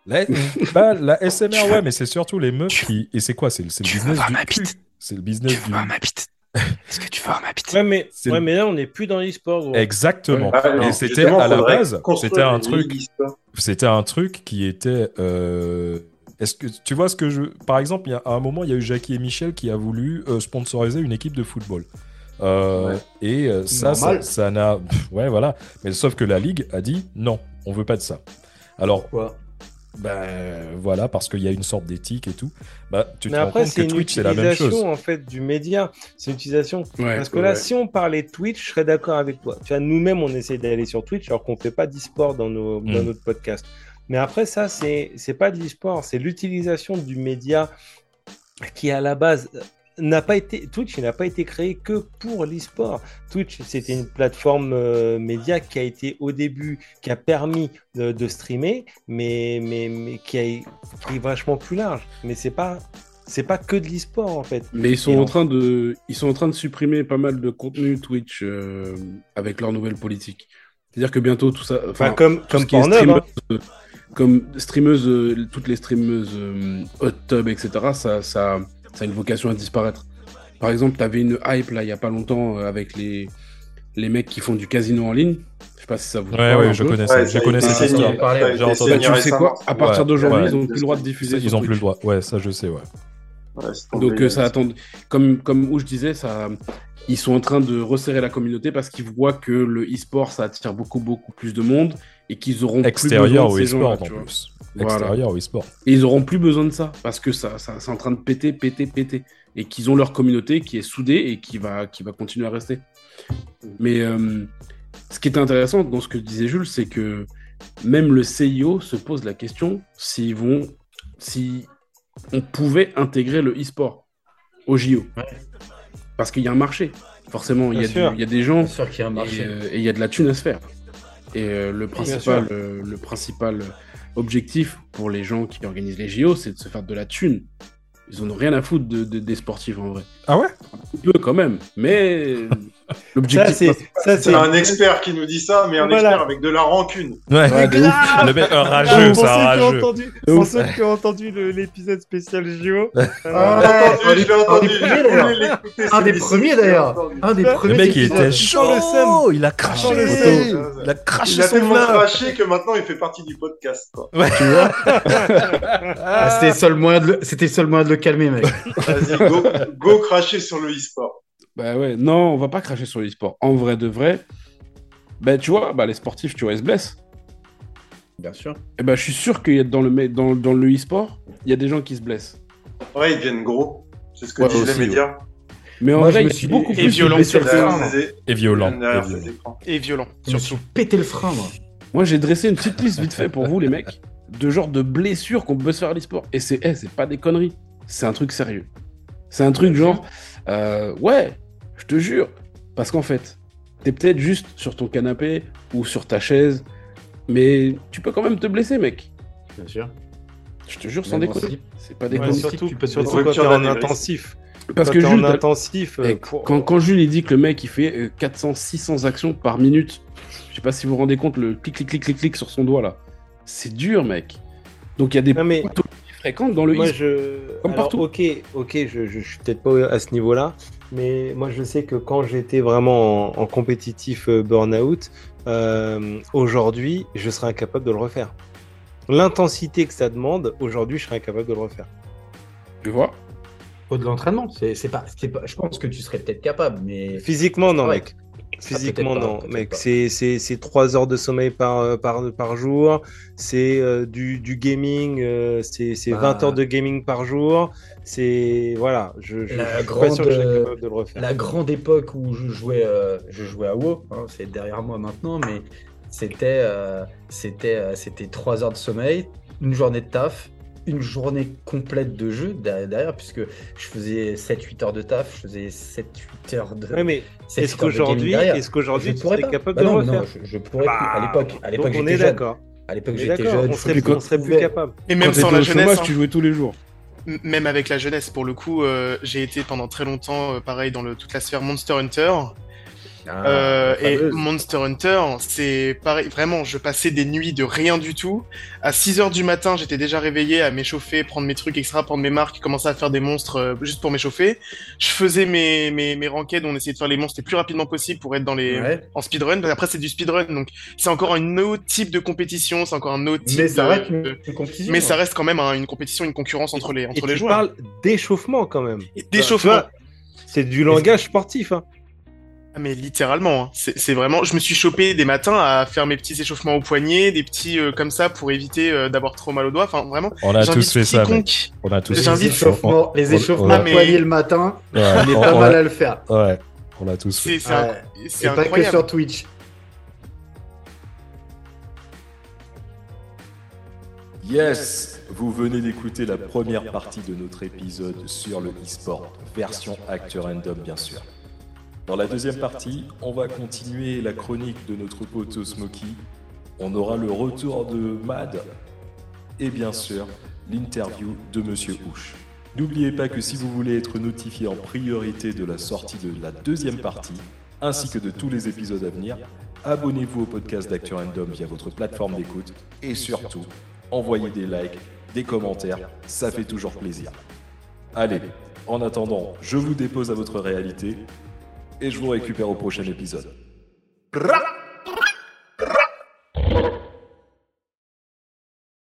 la, bah, la SMR, ouais, mais c'est surtout les meufs qui. Et c'est quoi? C'est le, c'est le business du. C'est le business du. bite? Est-ce que tu veux voir ma bite? Ouais, mais, C'est ouais, le- mais là, on n'est plus dans l'e-sport, gros. Exactement. Non, et c'était à la base, c'était un truc. C'était un truc qui était. euh, Est-ce que tu vois ce que je. Par exemple, il y a, à un moment, il y a eu Jackie et Michel qui a voulu euh, sponsoriser une équipe de football. Euh, Ouais. Et euh, ça, ça n'a. Ouais, voilà. Mais sauf que la ligue a dit non, on veut pas de ça. Alors, Quoi? ben voilà, parce qu'il y a une sorte d'éthique et tout. Bah, tu te Mais rends après, compte que c'est une Twitch, c'est la même chose. utilisation en fait du média. C'est une utilisation. Ouais, Parce que là, si on parlait de Twitch, je serais d'accord avec toi. Tu vois, nous-mêmes, on essaie d'aller sur Twitch alors qu'on fait pas d'e-sport dans, nos, dans Mm. notre podcast. Mais après, ça, c'est pas de l'e-sport, c'est l'utilisation du média qui, à la base, n'a pas été Twitch n'a pas été créé que pour l'e-sport. Twitch c'était une plateforme euh, média qui a été au début qui a permis de, de streamer mais mais, mais qui, a, qui est vachement plus large. Mais c'est pas c'est pas que de l'e-sport en fait. Mais ils sont Et en train de, ils sont en train de supprimer pas mal de contenu Twitch euh, avec leur nouvelle politique. C'est-à-dire que bientôt tout ça, Enfin, enfin, comme comme ce qui est Pornhub, hein. euh, comme streameuse, euh, toutes les streameuses euh, hot tub, etc. Ça, ça, ça a une vocation à disparaître. Par exemple, tu avais une hype là il y a pas longtemps euh, avec les les mecs qui font du casino en ligne. Je sais pas si ça vous Ouais, un je connais ça. Je connais cette histoire. Bah, tu sais quoi? À partir Ouais, d'aujourd'hui, ouais. ils ont plus le droit de diffuser. Ils ont plus le droit. Ouais, ça, je sais, ouais. Donc euh, ça attend. Comme comme où je disais, ça, ils sont en train de resserrer la communauté parce qu'ils voient que le e-sport ça attire beaucoup beaucoup plus de monde et qu'ils auront Extérieur plus besoin de ces e-sport gens-là, en plus. Voilà. Extérieur au e-sport. Et ils auront plus besoin de ça parce que ça, ça c'est en train de péter, péter, péter. Et qu'ils ont leur communauté qui est soudée et qui va, qui va continuer à rester. Mais euh, ce qui est intéressant dans ce que disait Jules, c'est que même le CIO se pose la question s'ils vont, si on pouvait intégrer le e-sport au JO. Parce qu'il y a un marché. Forcément, il y, a Bien sûr. du- il y a des gens Bien sûr qu'il y a un et marché. euh, et il y a de la thune à se faire. Et euh, le, principal, euh, le principal objectif pour les gens qui organisent les JO, c'est de se faire de la thune. Ils en ont rien à foutre de, de- des sportifs en vrai. Ah ouais? Un peu quand même, mais euh, Ça, l'objectif. c'est, ça, C'est c'est un expert qui nous dit ça, mais un Voilà. expert avec de la rancune. Ouais. Ouais, de ouf. Le mec, un Ah, rageux, c'est un rageux. entendu, pour ceux qui ont entendu le- l'épisode spécial JO, Ah, un j'ai des- entendu, un des premiers, d'ailleurs. Un des premiers Le mec, il était chaud. Il a craché. Il seum. a craché Il a tellement craché que maintenant il fait partie du podcast. Quoi. Ah, c'était le seul moyen de le- le le calmer, mec. Vas-y, go, go cracher sur le e-sport. Bah ouais, non, on va pas cracher sur l'e-sport. En vrai de vrai, bah tu vois, bah, les sportifs, tu vois, ils se blessent. Bien sûr. Et bah je suis sûr qu'il y a dans le, dans, dans le e-sport, il y a des gens qui se blessent. Ouais, ils deviennent gros. C'est ce que Ouais, disent aussi, les médias. Mais en Moi, je vrai, me suis- beaucoup et plus violent, ça. Derrière ces- Et violent. Et violent. surtout. pété le frein, moi. Moi, j'ai dressé une petite liste vite fait pour vous, les mecs, de genre de blessures qu'on peut se faire à l'e-sport. Et c'est eh, c'est pas des conneries. C'est un truc sérieux. C'est un truc genre, euh, ouais, je te jure. Parce qu'en fait, t'es peut-être juste sur ton canapé ou sur ta chaise, mais tu peux quand même te blesser, mec. Bien sûr. Je te jure, sans déconner. C'est pas des Ouais, surtout, tu peux surtout quand en intensif. Parce Quand que Jules, en intensif, euh, pour- quand, quand Jules il dit que le mec il fait euh, 400, 600 actions par minute, je sais pas si vous vous rendez compte le clic, clic, clic, clic, clic sur son doigt là. C'est dur, mec. Donc il y a des Non, mais- fréquentes dans le Moi, je. Comme Alors, partout. Ok, ok, je, je, je suis peut-être pas à ce niveau-là, mais moi, je sais que quand j'étais vraiment en, en compétitif euh, burn-out, euh, aujourd'hui, je serais incapable de le refaire. L'intensité que ça demande, aujourd'hui, je serais incapable de le refaire. Tu vois? Faut de l'entraînement. C'est c'est pas, c'est pas. Je pense que tu serais peut-être capable, mais. Physiquement, non, Ouais. mec. Physiquement, pas, non, mec. C'est c'est- c'est 3 heures de sommeil par, euh, par, par jour. C'est euh, du, du gaming. euh, c'est c'est Bah. 20 heures de gaming par jour. C'est. Voilà. Je, je, La je suis pas grande, sûr que je serais capable de le refaire. La grande époque où je jouais, euh, je jouais à WoW, hein, c'est derrière moi maintenant, mais c'était c'était c'était trois heures de sommeil, une journée de taf, une journée complète de jeu derrière, puisque je faisais 7-8 heures de taf, je faisais 7-8 heures de. Ouais, mais 7-8 est-ce qu'aujourd'hui, est-ce tu pourrais serais pas. capable Bah de non, le non, refaire je, je pourrais plus. À Bah, l'époque, à l'époque on j'étais est jeune. d'accord. À l'époque j'étais jeune. On je serait, plus on serait plus capable. Et même sans la jeunesse, chômage, hein. tu jouais tous les jours. Même avec la jeunesse, pour le coup, euh, j'ai été pendant très longtemps, euh, pareil, dans le, toute la sphère Monster Hunter. Ah, Euh, et. Monster Hunter, c'est pareil, vraiment, je passais des nuits de rien du tout. À 6 heures du matin, j'étais déjà réveillé à m'échauffer, prendre mes trucs, etc., prendre mes marques, commencer à faire des monstres euh, juste pour m'échauffer. Je faisais mes, mes, mes ranked, on essayait de faire les monstres le plus rapidement possible pour être dans les, Ouais. en speedrun. Après, c'est du speedrun, donc c'est encore un autre type de compétition, c'est encore un autre type Mais ça de- reste une, de- une compétition. Mais ça hein. reste quand même un- une compétition, une concurrence entre les, Et entre les tu joueurs. parles d'échauffement quand même. Et D'échauffement. C'est du langage sportif. Hein. Ah, mais littéralement, hein. c'est vraiment. Je me suis chopé des matins à faire mes petits échauffements au poignet, des petits euh, comme ça pour éviter euh, d'avoir trop mal aux doigts. Enfin, vraiment. On a tous fait ça, mec. On a tous Les fait ça. échauffements, les on- échauffements on- mais- poignets le matin, Ouais, on est pas on mal a- à le faire. Ouais, on a tous fait. C'est c'est Ouais. C'est pas que sur Twitch. Yes Vous venez d'écouter la première partie de notre épisode sur le e-sport, version Acteur Random bien sûr. Dans la deuxième partie, on va continuer la chronique de notre poteau Smokey. On aura le retour de Mad et bien sûr l'interview de Monsieur Houche. N'oubliez pas que si vous voulez être notifié en priorité de la sortie de la deuxième partie, ainsi que de tous les épisodes à venir, abonnez-vous au podcast d'Actu Random via votre plateforme d'écoute et surtout, envoyez des likes, des commentaires, ça fait toujours plaisir. Allez, en attendant, je vous dépose à votre réalité et je vous récupère au prochain épisode.